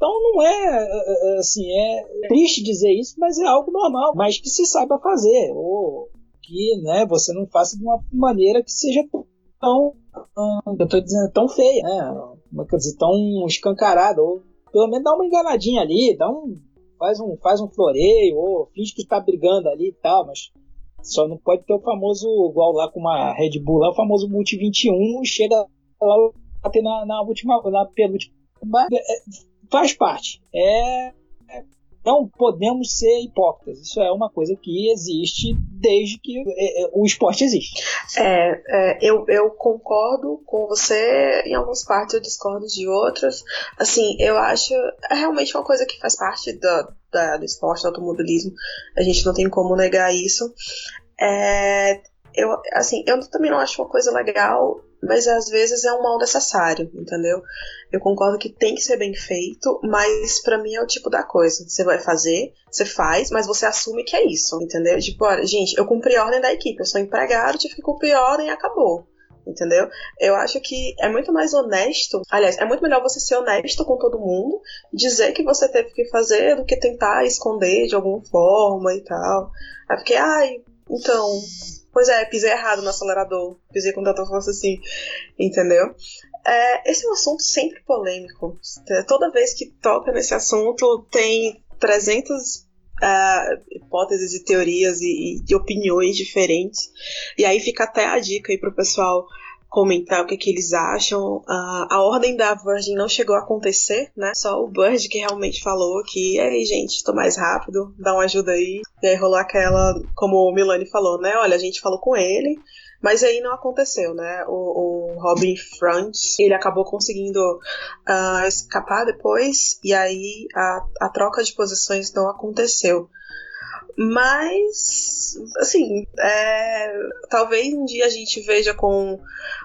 Então não é, é, é assim, é triste dizer isso, mas é algo normal, mas que se saiba fazer, ou que né, você não faça de uma maneira que seja tão, eu tô dizendo, tão feia, né? Como quer dizer, tão escancarada, ou pelo menos dá uma enganadinha ali, dá um, faz um, faz um floreio, ou finge que está brigando ali e tal, mas só não pode ter o famoso, igual lá com uma Red Bull, lá, o famoso Multi 21, chega lá bater na, na última, na penúltima. É, faz parte. É, é, não podemos ser hipócritas. Isso é uma coisa que existe desde que é, é, o esporte existe. É, é, eu, eu concordo com você. Em algumas partes eu discordo de outras. Assim, eu acho é realmente uma coisa que faz parte do, da, do esporte, do automobilismo. A gente não tem como negar isso. É, eu, assim, eu também não acho uma coisa legal mas às vezes é um mal necessário, entendeu? Eu concordo que tem que ser bem feito, mas para mim é o tipo da coisa. Você vai fazer, você faz, mas você assume que é isso, entendeu? Tipo, olha, gente, eu cumpri a ordem da equipe, eu sou empregado, tive que cumprir a ordem e acabou. Entendeu? Eu acho que é muito mais honesto. Aliás, é muito melhor você ser honesto com todo mundo, dizer que você teve que fazer do que tentar esconder de alguma forma e tal. É porque, ai, então, Pois é, pisei errado no acelerador. Pisei com tanta força assim. Entendeu? É, esse é um assunto sempre polêmico. Toda vez que toca nesse assunto, tem 300 uh, é, hipóteses e teorias e, e, opiniões diferentes. E aí fica até a dica aí pro pessoal comentar o que, que eles acham. Uh, a ordem da Virgin não chegou a acontecer, né? Só o Bird que realmente falou que, ei, gente, tô mais rápido, dá uma ajuda aí. E aí rolou aquela, como o Milani falou, né? Olha, a gente falou com ele, mas aí não aconteceu, né? O, o Robin Front, ele acabou conseguindo uh, escapar depois, e aí a, a troca de posições não aconteceu. Mas, assim, é, talvez um dia a gente veja com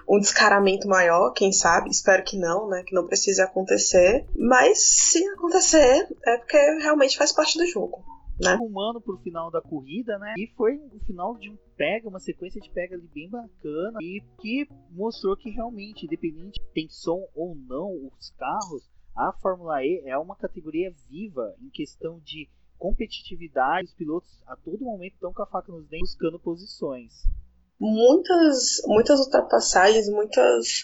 um descaramento maior, quem sabe, espero que não, né, que não precise acontecer, mas se acontecer, é porque realmente faz parte do jogo. Né? Rumando pro final da corrida, né? E foi o final de um pega, uma sequência de pega ali bem bacana e que mostrou que realmente, independente tem som ou não os carros, a Fórmula E é uma categoria viva em questão de competitividade. Os pilotos a todo momento estão com a faca nos dentes buscando posições muitas muitas ultrapassagens, muitas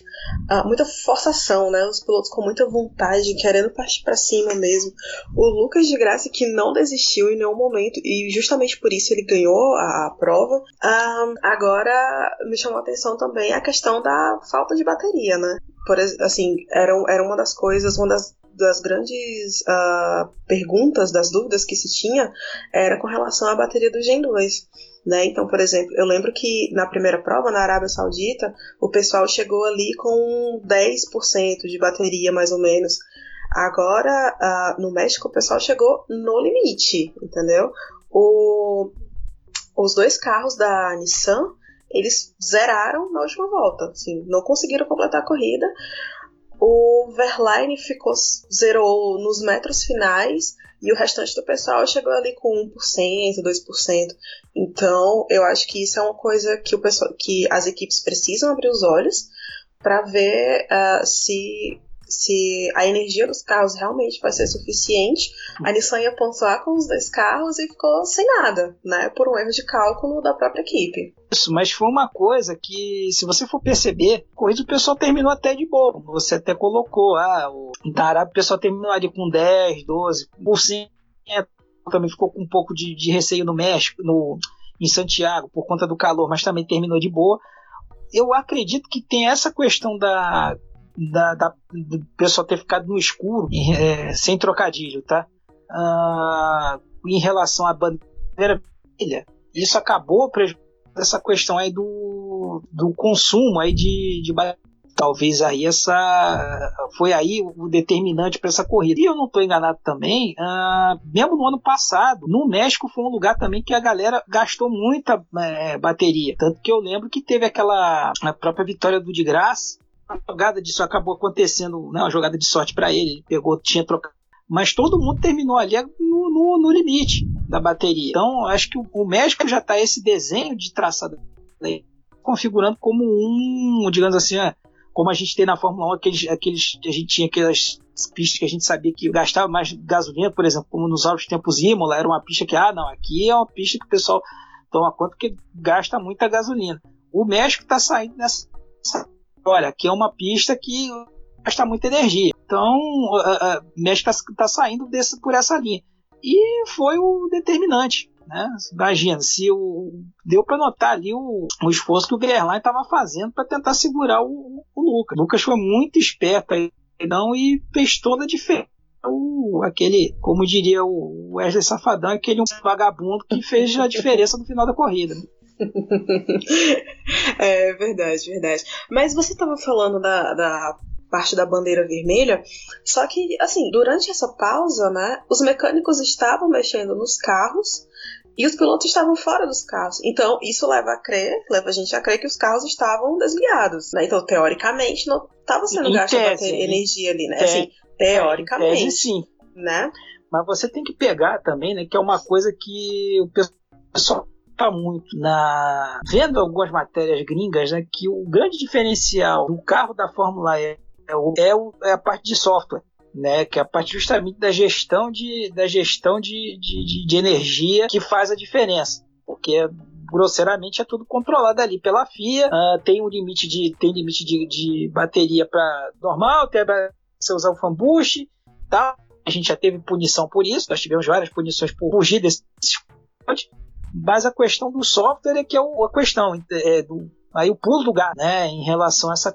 uh, muita forçação, né? Os pilotos com muita vontade, querendo partir para cima mesmo. O Lucas de Graça que não desistiu em nenhum momento e justamente por isso ele ganhou a, a prova. Uh, agora me chamou a atenção também a questão da falta de bateria, né? Por assim, era, era uma das coisas, uma das das grandes uh, perguntas, das dúvidas que se tinha, era com relação à bateria do Gen 2. Né? Então, por exemplo, eu lembro que na primeira prova, na Arábia Saudita, o pessoal chegou ali com 10% de bateria, mais ou menos. Agora, uh, no México, o pessoal chegou no limite, entendeu? O, os dois carros da Nissan, eles zeraram na última volta, assim, não conseguiram completar a corrida. O Verlaine ficou zerou nos metros finais e o restante do pessoal chegou ali com 1%, 2%. Então, eu acho que isso é uma coisa que, o pessoal, que as equipes precisam abrir os olhos para ver uh, se se a energia dos carros realmente vai ser suficiente. A Nissan ia pontuar com os dois carros e ficou sem nada, né? Por um erro de cálculo da própria equipe. Isso, mas foi uma coisa que, se você for perceber, corrida o pessoal terminou até de boa. Você até colocou, ah, o Arábia o pessoal terminou ali com 10, 12%. Também ficou com um pouco de, de receio no México, no, em Santiago, por conta do calor, mas também terminou de boa. Eu acredito que tem essa questão da da, da, do pessoal ter ficado no escuro, é, sem trocadilho, tá? Ah, em relação à bandeira vermelha, isso acabou essa questão aí do, do consumo aí de, de talvez aí essa foi aí o determinante para essa corrida. E eu não estou enganado também, uh, mesmo no ano passado, no México foi um lugar também que a galera gastou muita é, bateria. Tanto que eu lembro que teve aquela a própria vitória do de graça, jogada disso acabou acontecendo, né, uma jogada de sorte para ele, ele pegou, tinha trocado. Mas todo mundo terminou ali no, no, no limite da bateria. Então, acho que o, o México já está esse desenho de traçado configurando como um, digamos assim, é, como a gente tem na Fórmula 1, aqueles, aqueles, a gente tinha aquelas pistas que a gente sabia que gastava mais gasolina, por exemplo, como nos altos tempos Imola, era uma pista que, ah, não, aqui é uma pista que o pessoal toma conta que gasta muita gasolina. O México está saindo nessa olha, aqui é uma pista que gasta muita energia. Então, a, México está tá saindo desse, por essa linha. E foi o determinante. Né? Imagina, se o, deu para notar ali o, o, esforço que o Verlaine estava fazendo para tentar segurar o, o, Lucas. O Lucas foi muito esperto aí, não, e fez toda a diferença. O, aquele, como diria o Wesley Safadão, aquele vagabundo que fez a diferença no final da corrida. É verdade, verdade. Mas você estava falando da, da parte da bandeira vermelha, só que, assim, durante essa pausa, né, os mecânicos estavam mexendo nos carros e os pilotos estavam fora dos carros. Então, isso leva a crer, leva a gente a crer que os carros estavam desligados, né? Então, teoricamente, não estava sendo gasta energia ali, né? assim, teoricamente. Tese, sim. Né? Mas você tem que pegar também, né, que é uma coisa que o pessoal tá muito na vendo algumas matérias gringas, né, que o grande diferencial do carro da Fórmula E é, o, é, o, é a parte de software. Né, que é a parte justamente da gestão de, da gestão de, de, de energia que faz a diferença. Porque grosseiramente é tudo controlado ali pela FIA. Uh, tem um limite de tem limite de, de bateria para normal, tem você usar o fanbush, tal. A gente já teve punição por isso. Nós tivemos várias punições por fugir desse mas a questão do software é que é a questão é, do, aí o pulo do gato, né, em relação a essa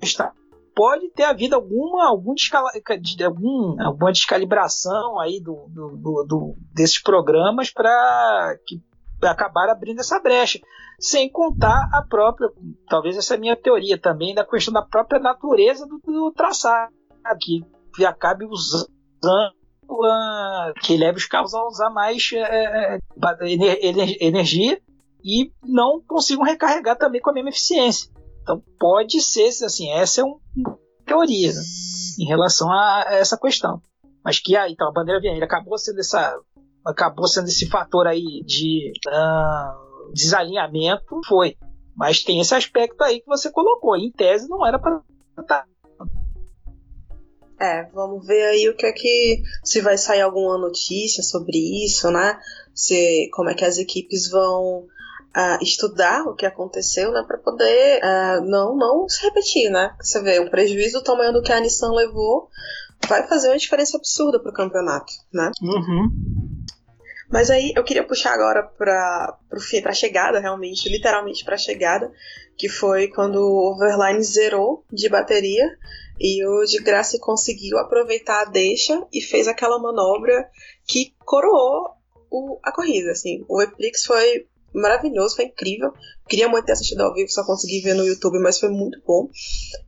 questão. Pode ter havido alguma, algum descala, de, algum, alguma descalibração aí do, do, do, do desses programas para que acabar abrindo essa brecha, sem contar a própria, talvez essa é a minha teoria também, da questão da própria natureza do, do traçado, que acabe usando que leve os carros a usar mais é, é energia e não consigam recarregar também com a mesma eficiência. Então pode ser, assim, essa é uma teoria né, em relação a essa questão. Mas que aí, então, a bandeira vermelha acabou sendo essa. Acabou sendo esse fator aí de uh, desalinhamento, foi. Mas tem esse aspecto aí que você colocou. Em tese não era para estar. É, vamos ver aí o que é que. Se vai sair alguma notícia sobre isso, né? Se, como é que as equipes vão uh, estudar o que aconteceu, né, para poder uh, não não se repetir, né? Você vê o prejuízo do tamanho do que a Nissan levou vai fazer uma diferença absurda pro campeonato, né? Uhum. Mas aí eu queria puxar agora para a chegada, realmente, literalmente para chegada, que foi quando o Overline zerou de bateria e o de Graça conseguiu aproveitar a deixa e fez aquela manobra que coroou o, a corrida. Assim. O Epix foi maravilhoso, foi incrível. Queria muito ter assistido ao vivo, só consegui ver no YouTube, mas foi muito bom.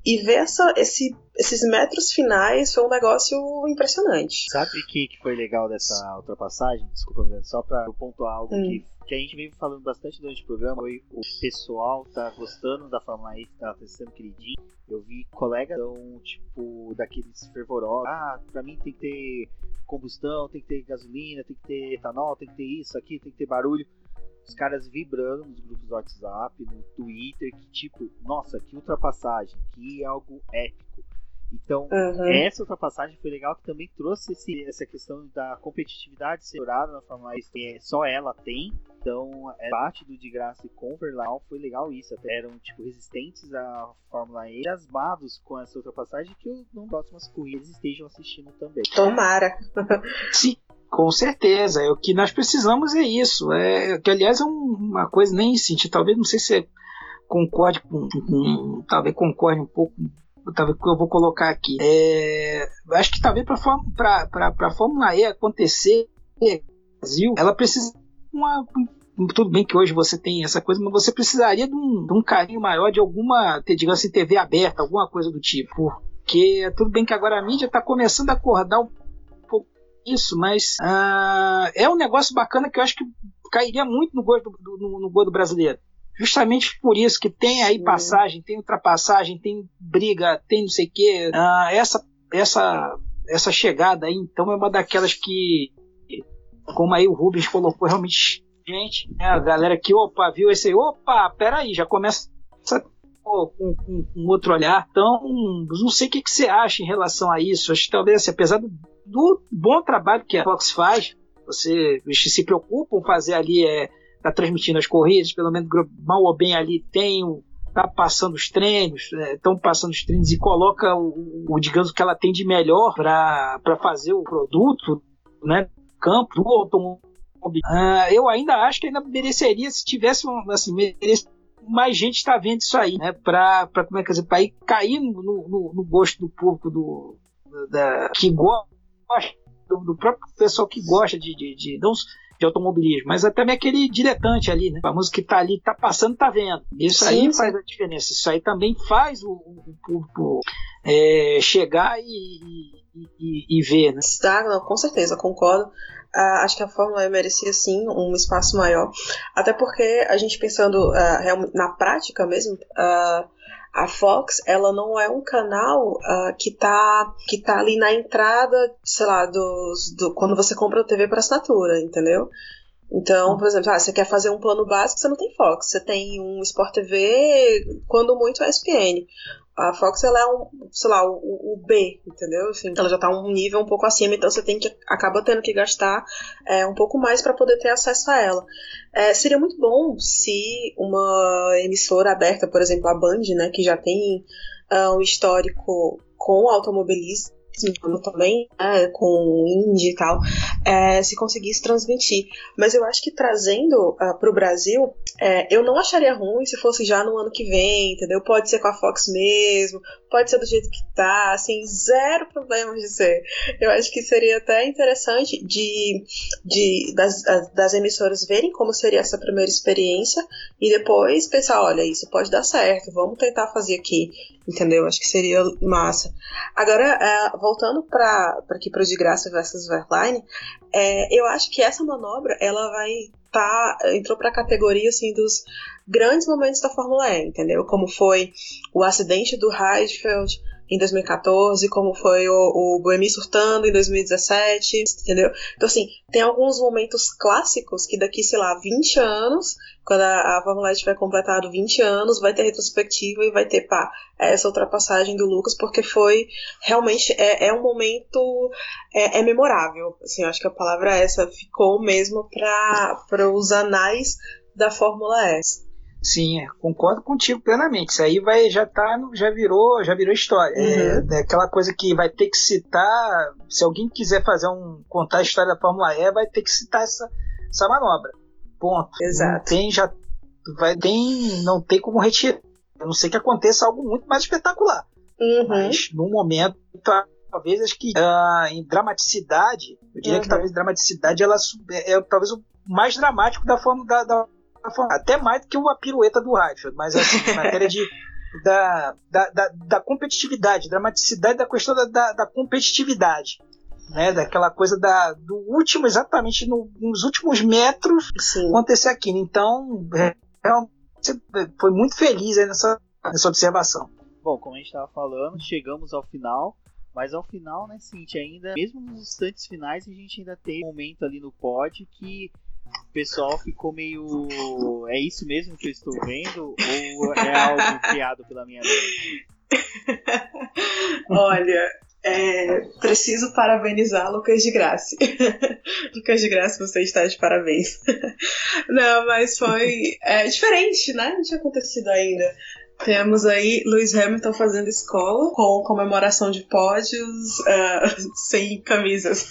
E ver essa, esse, esses metros finais foi um negócio impressionante. Sabe o que, que foi legal dessa ultrapassagem? Desculpa, só para pontuar algo hum. que, que a gente veio falando bastante durante o programa. Foi o pessoal tá gostando da Fórmula E, tá sendo queridinho. Eu vi colegas, tipo, daqueles fervorosos. Ah, pra mim tem que ter combustão, tem que ter gasolina, tem que ter etanol, tem que ter isso aqui, tem que ter barulho os caras vibrando nos grupos do WhatsApp, no Twitter, que tipo, nossa, que ultrapassagem, que algo épico. Então, uhum. essa ultrapassagem foi legal que também trouxe esse, essa questão da competitividade segurada na Fórmula E, que é, só ela tem. Então, é, parte do de graça com o Verlau foi legal isso. Até eram tipo resistentes à Fórmula E, asmados com essa ultrapassagem que nas próximas corridas estejam assistindo também. Tomara. Sim. Com certeza, é o que nós precisamos é isso. É que aliás é um, uma coisa nem senti, talvez não sei se concorde com, com, talvez concorde um pouco, eu vou colocar aqui. É, acho que talvez para a Fórmula E acontecer Brasil, ela precisa uma tudo bem que hoje você tem essa coisa, mas você precisaria de um, de um carinho maior de alguma, digamos assim, TV aberta, alguma coisa do tipo. Porque tudo bem que agora a mídia está começando a acordar um isso, mas uh, é um negócio bacana que eu acho que cairia muito no gosto do, no, no do brasileiro. Justamente por isso que tem aí passagem, tem ultrapassagem, tem briga, tem não sei o quê. Uh, essa, essa, essa chegada aí, então, é uma daquelas que, como aí o Rubens colocou, realmente gente, né, a galera que, opa, viu esse aí, opa, peraí, já começa com, com, com, outro olhar. Então, não sei o que, que, você acha em relação a isso. Acho que talvez, assim, apesar do, do, bom trabalho que a Fox faz, você se preocupam fazer ali, é, tá transmitindo as corridas, pelo menos mal ou bem ali tem tá passando os treinos, estão é, passando os treinos e coloca o, o, digamos que ela tem de melhor para fazer o produto, né, campo do automóvel. Uh, eu ainda acho que ainda mereceria se tivesse assim, merece, mais gente está vendo isso aí, né? Para como é que dizer, para ir cair no, no, no, gosto do público do da, que gosta do, do, próprio pessoal que gosta de, de, de de automobilismo, mas até aquele diletante ali, né? A música que tá ali, tá passando, tá vendo. Isso sim, aí sim. faz a diferença. Isso aí também faz o, o público é, chegar e, e, e, ver, né? Tá, não, com certeza, concordo. Uh, acho que a Fórmula E merecia sim um espaço maior. Até porque a gente pensando uh, na prática mesmo, uh, a Fox ela não é um canal que, tá, que tá ali na entrada, sei lá, dos, do, quando você compra a TV para assinatura, entendeu? Então, por exemplo, ah, você quer fazer um plano básico, você não tem Fox. Você tem um Sport TV, quando muito, a ESPN. A Fox, ela é um, sei lá, o, o B, entendeu? Assim, ela já tá um nível um pouco acima, então você tem que, acaba tendo que gastar é, um pouco mais para poder ter acesso a ela. É, seria muito bom se uma emissora aberta, por exemplo, a Band, né, que já tem uh, um histórico com automobilismo, também, né, com indie e tal, é, se conseguisse transmitir. Mas eu acho que trazendo uh, ah, para o Brasil, é, eu não acharia ruim se fosse já no ano que vem, entendeu? Pode ser com a Fox mesmo, pode ser do jeito que tá, assim, zero problemas de ser. Eu acho que seria até interessante de, de das, das emissoras verem como seria essa primeira experiência e depois pensar, olha, isso pode dar certo, vamos tentar fazer aqui entendeu? Acho que seria massa. Agora, é, voltando para aqui para o de graça versus Verline, é, eu acho que essa manobra ela vai tá, entrou para a categoria assim dos grandes momentos da Fórmula E, entendeu? Como foi o acidente do Heidfeld, em 2014, como foi o, o Boemi surtando em 2017, entendeu? Então, assim, tem alguns momentos clássicos que daqui, sei lá, 20 anos, quando a, a Fórmula E tiver completado 20 anos, vai ter retrospectiva e vai ter, pá, essa ultrapassagem do Lucas, porque foi realmente, é, é um momento, é, é memorável, assim, acho que a palavra essa ficou mesmo para os anais da Fórmula E. Sim, é, concordo contigo plenamente. Isso aí vai já tá, já virou, já virou história. Uhum. É, é, aquela coisa que vai ter que citar. Se alguém quiser fazer um contar a história da Fórmula E, vai ter que citar essa, essa manobra. Ponto. Exato. Não tem já vai tem não tem como retirar. A não sei que aconteça algo muito mais espetacular. Uhum. Mas no momento talvez acho que uh, em dramaticidade, eu diria uhum. que talvez dramaticidade ela é, é talvez o mais dramático da forma da, da até mais do que uma pirueta do Rashford, mas assim, em matéria de, da, da, da, da, competitividade, dramaticidade da questão da, da, da, competitividade. Né, daquela coisa da, do último, exatamente no, nos últimos metros Sim. acontecer aquilo. Então, é, foi muito feliz nessa, nessa observação. Bom, como a gente estava falando, chegamos ao final. Mas ao final, né, Cintia, ainda, mesmo nos instantes finais, a gente ainda tem um momento ali no pod que o pessoal ficou meio. É isso mesmo que eu estou vendo? Ou é algo criado pela minha mente? Olha, é, preciso parabenizar Lucas de Graça. Lucas de Graça, você está de parabéns. Não, mas foi é, diferente, né? Não tinha acontecido ainda. Temos aí Lewis Hamilton fazendo escola com comemoração de pódios uh, sem camisas.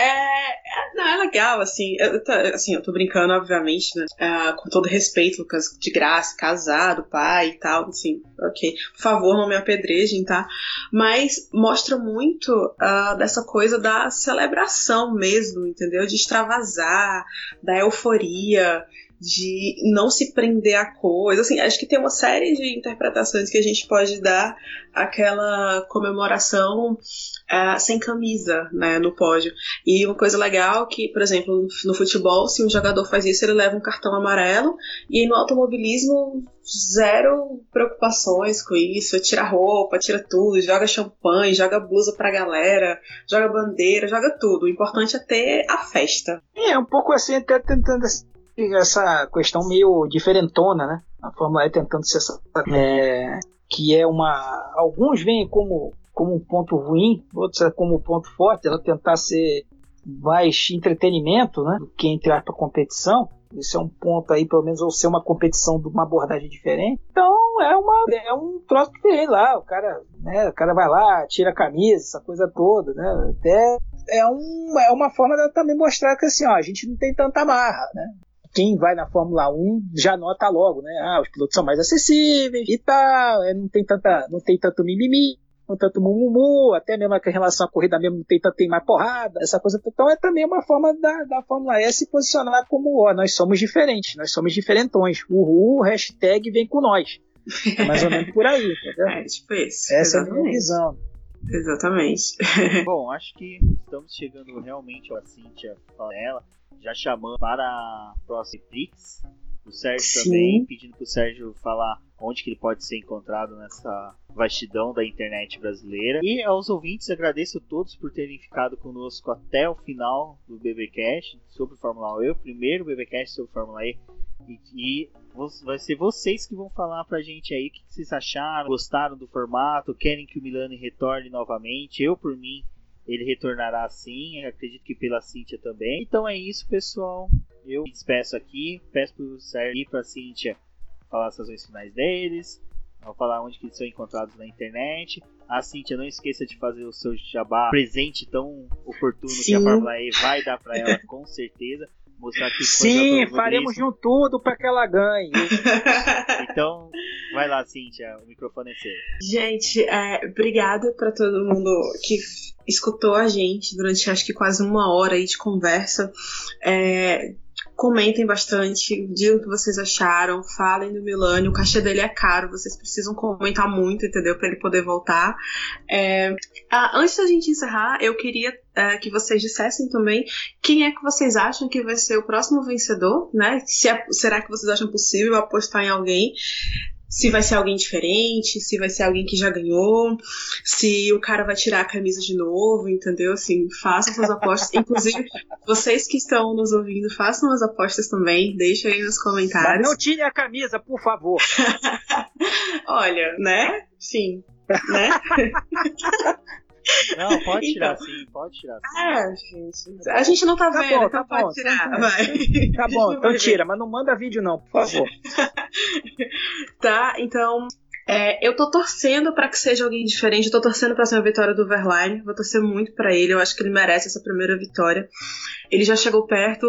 É, é, não, é legal, assim. Eu, assim, eu tô brincando, obviamente, né? Uh, com todo respeito, Lucas, de graça, casado, pai e tal, assim, ok. Por favor, não me apedrejem, tá? Mas mostra muito uh, dessa coisa da celebração mesmo, entendeu? De extravasar, da euforia de não se prender a coisa. Assim, acho que tem uma série de interpretações que a gente pode dar àquela comemoração uh, sem camisa né, no pódio. E uma coisa legal que, por exemplo, no futebol, se um jogador faz isso, ele leva um cartão amarelo. E no automobilismo, zero preocupações com isso. Tira roupa, tira tudo, joga champanhe, joga blusa pra galera, joga bandeira, joga tudo. O importante é ter a festa. É, um pouco assim, até tentando essa questão meio diferentona, né? A Fórmula E tentando ser essa. É, que é uma. Alguns veem como, como um ponto ruim, outros é como um ponto forte, ela tentar ser mais entretenimento, né? Do que entre aspas competição. Esse é um ponto aí, pelo menos, ou ser uma competição de uma abordagem diferente. Então é uma é um troço que tem lá. O cara, né, o cara vai lá, tira a camisa, essa coisa toda, né? Até é, um, é uma forma de também mostrar que assim, ó, a gente não tem tanta marra, né? Quem vai na Fórmula 1 já nota logo, né? Ah, os pilotos são mais acessíveis e tal, é, não tem tanta, não tem tanto mimimi, não tanto mumumu, até mesmo em relação à corrida mesmo não tem tanto tem mais porrada, essa coisa. Então é também uma forma da, da Fórmula E se posicionar como, ó, nós somos diferentes, nós somos diferentões. Uhul, hashtag vem com nós. É mais ou menos por aí, entendeu? É, tipo isso. Essa Exatamente. é a minha visão. Exatamente. Bom, acho que estamos chegando realmente a Cintia ela já chamando para a próxima Prix. O Sérgio Sim. também, pedindo para o Sérgio falar onde que ele pode ser encontrado nessa vastidão da internet brasileira. E aos ouvintes, agradeço a todos por terem ficado conosco até o final do BBcast sobre Fórmula E, o primeiro BBcast sobre Fórmula E. E, e vai ser vocês que vão falar pra gente aí o que, que vocês acharam, gostaram do formato, querem que o Milani retorne novamente. Eu, por mim, ele retornará sim, acredito que pela Cíntia também. Então é isso, pessoal. Eu me despeço aqui, peço pro Sérgio e pra Cíntia falar as razões finais deles. Vou falar onde que eles são encontrados na internet. A Cíntia, não esqueça de fazer o seu jabá presente tão oportuno Sim. que a E vai dar para ela, com certeza. Mostrar que Sim, faremos de um tudo para que ela ganhe. então, vai lá, Cíntia, o microfone é seu. Gente, é, obrigada para todo mundo que escutou a gente durante acho que quase uma hora aí de conversa. É, comentem bastante, digam o que vocês acharam, falem do Milani, o cachê dele é caro, vocês precisam comentar muito, entendeu? Para ele poder voltar. É, ah, antes da gente encerrar, eu queria é, que vocês dissessem também quem é que vocês acham que vai ser o próximo vencedor, né? Se é, será que vocês acham possível apostar em alguém? Se vai ser alguém diferente, se vai ser alguém que já ganhou, se o cara vai tirar a camisa de novo, entendeu? Assim, façam suas apostas. Inclusive, vocês que estão nos ouvindo, façam as apostas também, deixem aí nos comentários. Mas não tire a camisa, por favor. Olha, né? Sim. Né? Não, pode então, tirar sim, pode tirar sim. É, gente. A gente não tá, tá vendo, bom, então tá pode bom, tirar. Tá, vai. tá bom, então tira, mas não manda vídeo não, por favor. tá, então. É, eu tô torcendo para que seja alguém diferente. Eu tô torcendo pra ser uma vitória do Verline. Vou torcer muito para ele. Eu acho que ele merece essa primeira vitória. Ele já chegou perto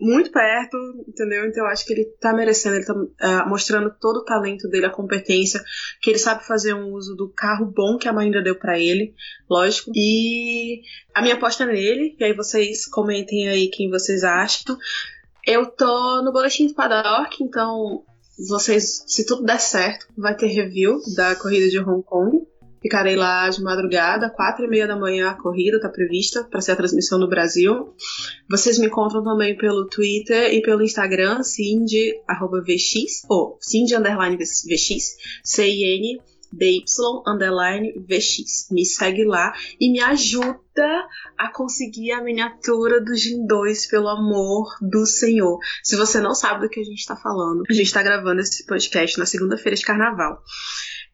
muito perto, entendeu? Então eu acho que ele tá merecendo, ele tá uh, mostrando todo o talento dele, a competência, que ele sabe fazer um uso do carro bom que a Mahindra deu para ele, lógico. E a minha aposta é nele, e aí vocês comentem aí quem vocês acham. Eu tô no boletim do Paddock, então vocês, se tudo der certo, vai ter review da corrida de Hong Kong. Ficarei lá de madrugada, quatro e meia da manhã a corrida está prevista para ser a transmissão no Brasil. Vocês me encontram também pelo Twitter e pelo Instagram, cindy.vx, ou cindy underline vx, C-I-N. Me segue lá e me ajuda a conseguir a miniatura do Gin 2, pelo amor do Senhor. Se você não sabe do que a gente está falando, a gente está gravando esse podcast na segunda-feira de carnaval.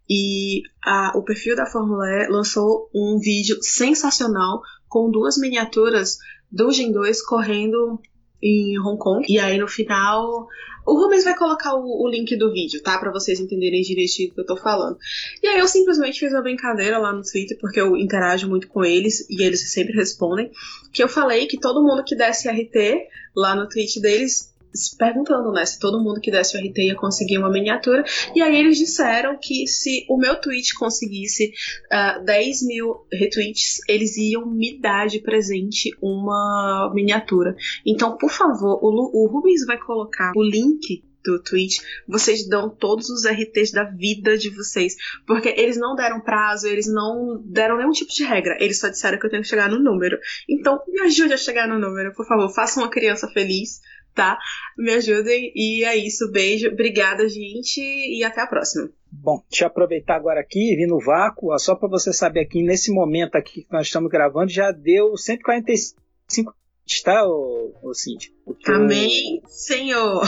E a, o perfil da Fórmula E lançou um vídeo sensacional com duas miniaturas do Gen 2 correndo em Hong Kong. E aí no final. O Rubens vai colocar o, o link do vídeo, tá? Pra vocês entenderem direitinho o que eu tô falando. E aí eu simplesmente fiz uma brincadeira lá no Twitter, porque eu interajo muito com eles e eles sempre respondem. Que eu falei que todo mundo que desse RT lá no tweet deles se perguntando, né, se todo mundo que desse o RT ia conseguir uma miniatura. E aí eles disseram que se o meu tweet conseguisse uh, ah, 10 mil retweets, eles iam me dar de presente uma miniatura. Então, por favor, o, o Rubens vai colocar o link do tweet, vocês dão todos os RTs da vida de vocês. Porque eles não deram prazo, eles não deram nenhum tipo de regra. Eles só disseram que eu tenho que chegar no número. Então, me ajude a chegar no número, por favor. Faça uma criança feliz tá? Me ajudem. E é isso. Beijo. Obrigada, gente. E até a próxima. Bom, deixa eu aproveitar agora aqui, vir no vácuo, só para você saber aqui, nesse momento aqui que nós estamos gravando, já deu 145 está, ô, ô Cintia? Amém, Senhor.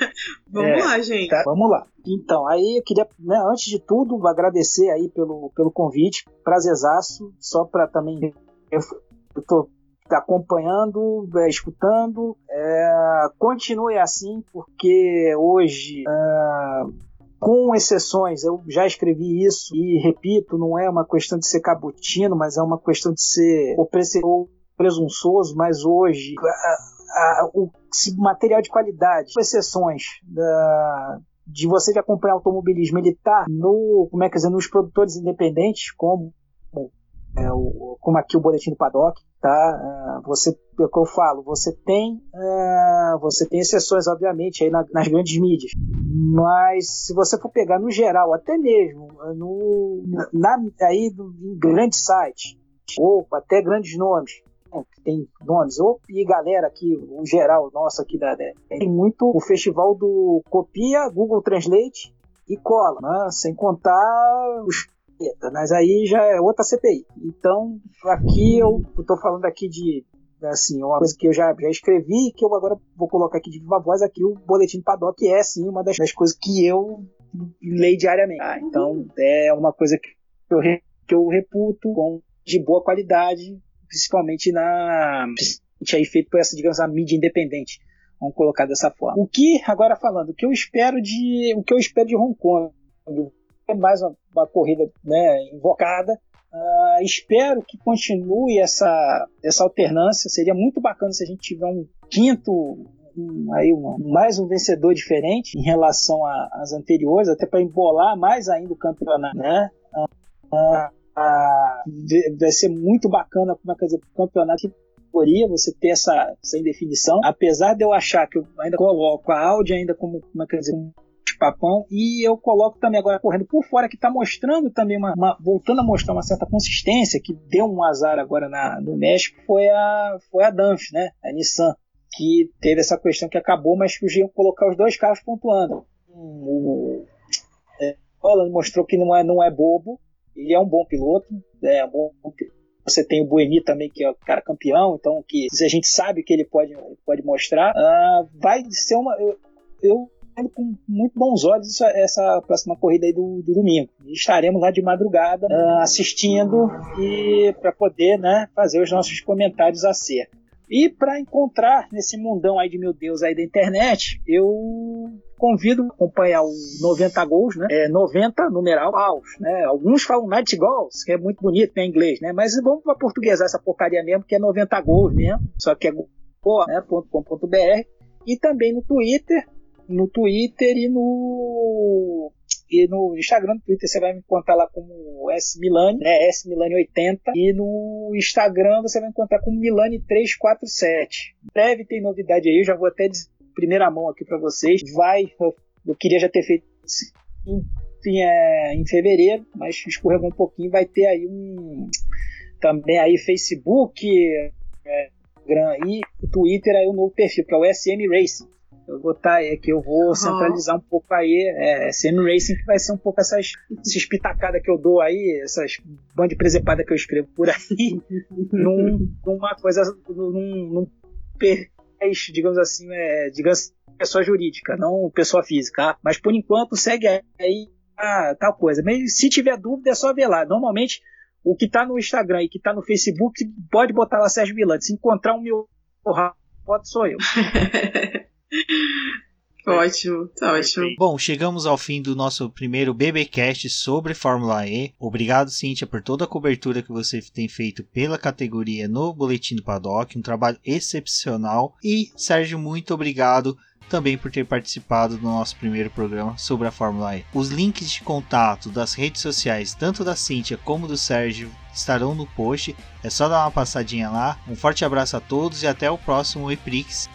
vamos é, lá, gente. Tá, vamos lá. Então, aí eu queria, né, antes de tudo, agradecer aí pelo, pelo convite, prazerzaço, só para também eu, eu tô acompanhando, é, escutando. É, continue assim, porque hoje, é, com exceções, eu já escrevi isso e repito, não é uma questão de ser cabotino, mas é uma questão de ser opressor, presunçoso, mas hoje a, a, o material de qualidade, com exceções da, de você de acompanhar automobilismo, ele está no, como é que dizer, nos produtores independentes, como é, o, como aqui o boletim do paddock, tá? Uh, você, é o que eu falo, você tem, uh, você tem exceções, obviamente, aí na, nas grandes mídias, mas se você for pegar no geral, até mesmo no, na, aí em grandes sites ou até grandes nomes, né, tem nomes, ou, e galera aqui, o geral nosso aqui da tem muito o festival do copia, Google Translate e cola, né? sem contar os mas aí já é outra CPI. Então, aqui eu estou falando aqui de assim, uma coisa que eu já, já escrevi que eu agora vou colocar aqui de viva voz aqui o boletim do Paddock é sim uma das, das coisas que eu leio diariamente. Ah, então é uma coisa que eu, que eu reputo com, de boa qualidade, principalmente na aí feito por essa, digamos, a mídia independente. Vamos colocar dessa forma. O que, agora falando, o que eu espero de, o que eu espero de Hong Kong, é mais uma, uma corrida né, invocada. Uh, espero que continue essa, essa alternância. Seria muito bacana se a gente tiver um quinto, um, aí mais um vencedor diferente em relação às anteriores, até para embolar mais ainda o campeonato. Né? Uh, uh, vai ser muito bacana como é que dizer, o campeonato categoria, você ter essa, essa indefinição. Apesar de eu achar que eu ainda coloco a Audi ainda como, como é que dizer, papão e eu coloco também agora correndo por fora que está mostrando também uma, uma, voltando a mostrar uma certa consistência que deu um azar agora na, no México foi a foi a Danf, né a Nissan que teve essa questão que acabou mas iam colocar os dois carros pontuando o, é, Holland mostrou que não é não é bobo ele é um bom piloto é um bom você tem o Bueni também, que é o cara campeão, então que a gente sabe que ele pode, pode mostrar. Uh, vai ser uma. Eu, eu com muito bons olhos essa, essa próxima corrida aí do, do domingo. Estaremos lá de madrugada uh, assistindo e para poder né, fazer os nossos comentários acerca. E para encontrar nesse mundão aí de meu Deus aí da internet, eu convido a acompanhar o 90 gols, né? É 90 numeral gols, né? Alguns falam 90 goals, que é muito bonito em inglês, né? Mas vamos para portuguesar essa porcaria mesmo, que é 90 gols mesmo, só que é né, .com.br e também no Twitter, no Twitter e no e no Instagram, no Twitter você vai me encontrar lá como S Milani, né? S Milani 80. E no Instagram você vai encontrar como Milani 347. Breve tem novidade aí, eu já vou até dizer primeira mão aqui para vocês. Vai, eu queria já ter feito em, é, em fevereiro, mas escorregou um pouquinho. Vai ter aí um também aí Facebook, é, e o Twitter aí o um novo perfil que é o SM Racing. Eu vou botar aí que eu vou centralizar um pouco aí, é, SM Racing, que vai ser um pouco essas, essas pitacadas que eu dou aí, essas bandas de presepada que eu escrevo por aí, num, numa coisa, num, num digamos assim, é, digamos, pessoa jurídica, não pessoa física. Tá? Mas por enquanto segue aí a, tal coisa. Mas se tiver dúvida é só ver lá. Normalmente o que está no Instagram e que está no Facebook pode botar lá Sérgio Vilante. Se encontrar um meu pode sou eu. Ótimo, tá ótimo. Bom, chegamos ao fim do nosso primeiro BBcast sobre Fórmula E. Obrigado, Cíntia, por toda a cobertura que você tem feito pela categoria no Boletim do Paddock, um trabalho excepcional. E, Sérgio, muito obrigado também por ter participado do nosso primeiro programa sobre a Fórmula E. Os links de contato das redes sociais, tanto da Cíntia como do Sérgio, estarão no post. É só dar uma passadinha lá. Um forte abraço a todos e até o próximo EPRIX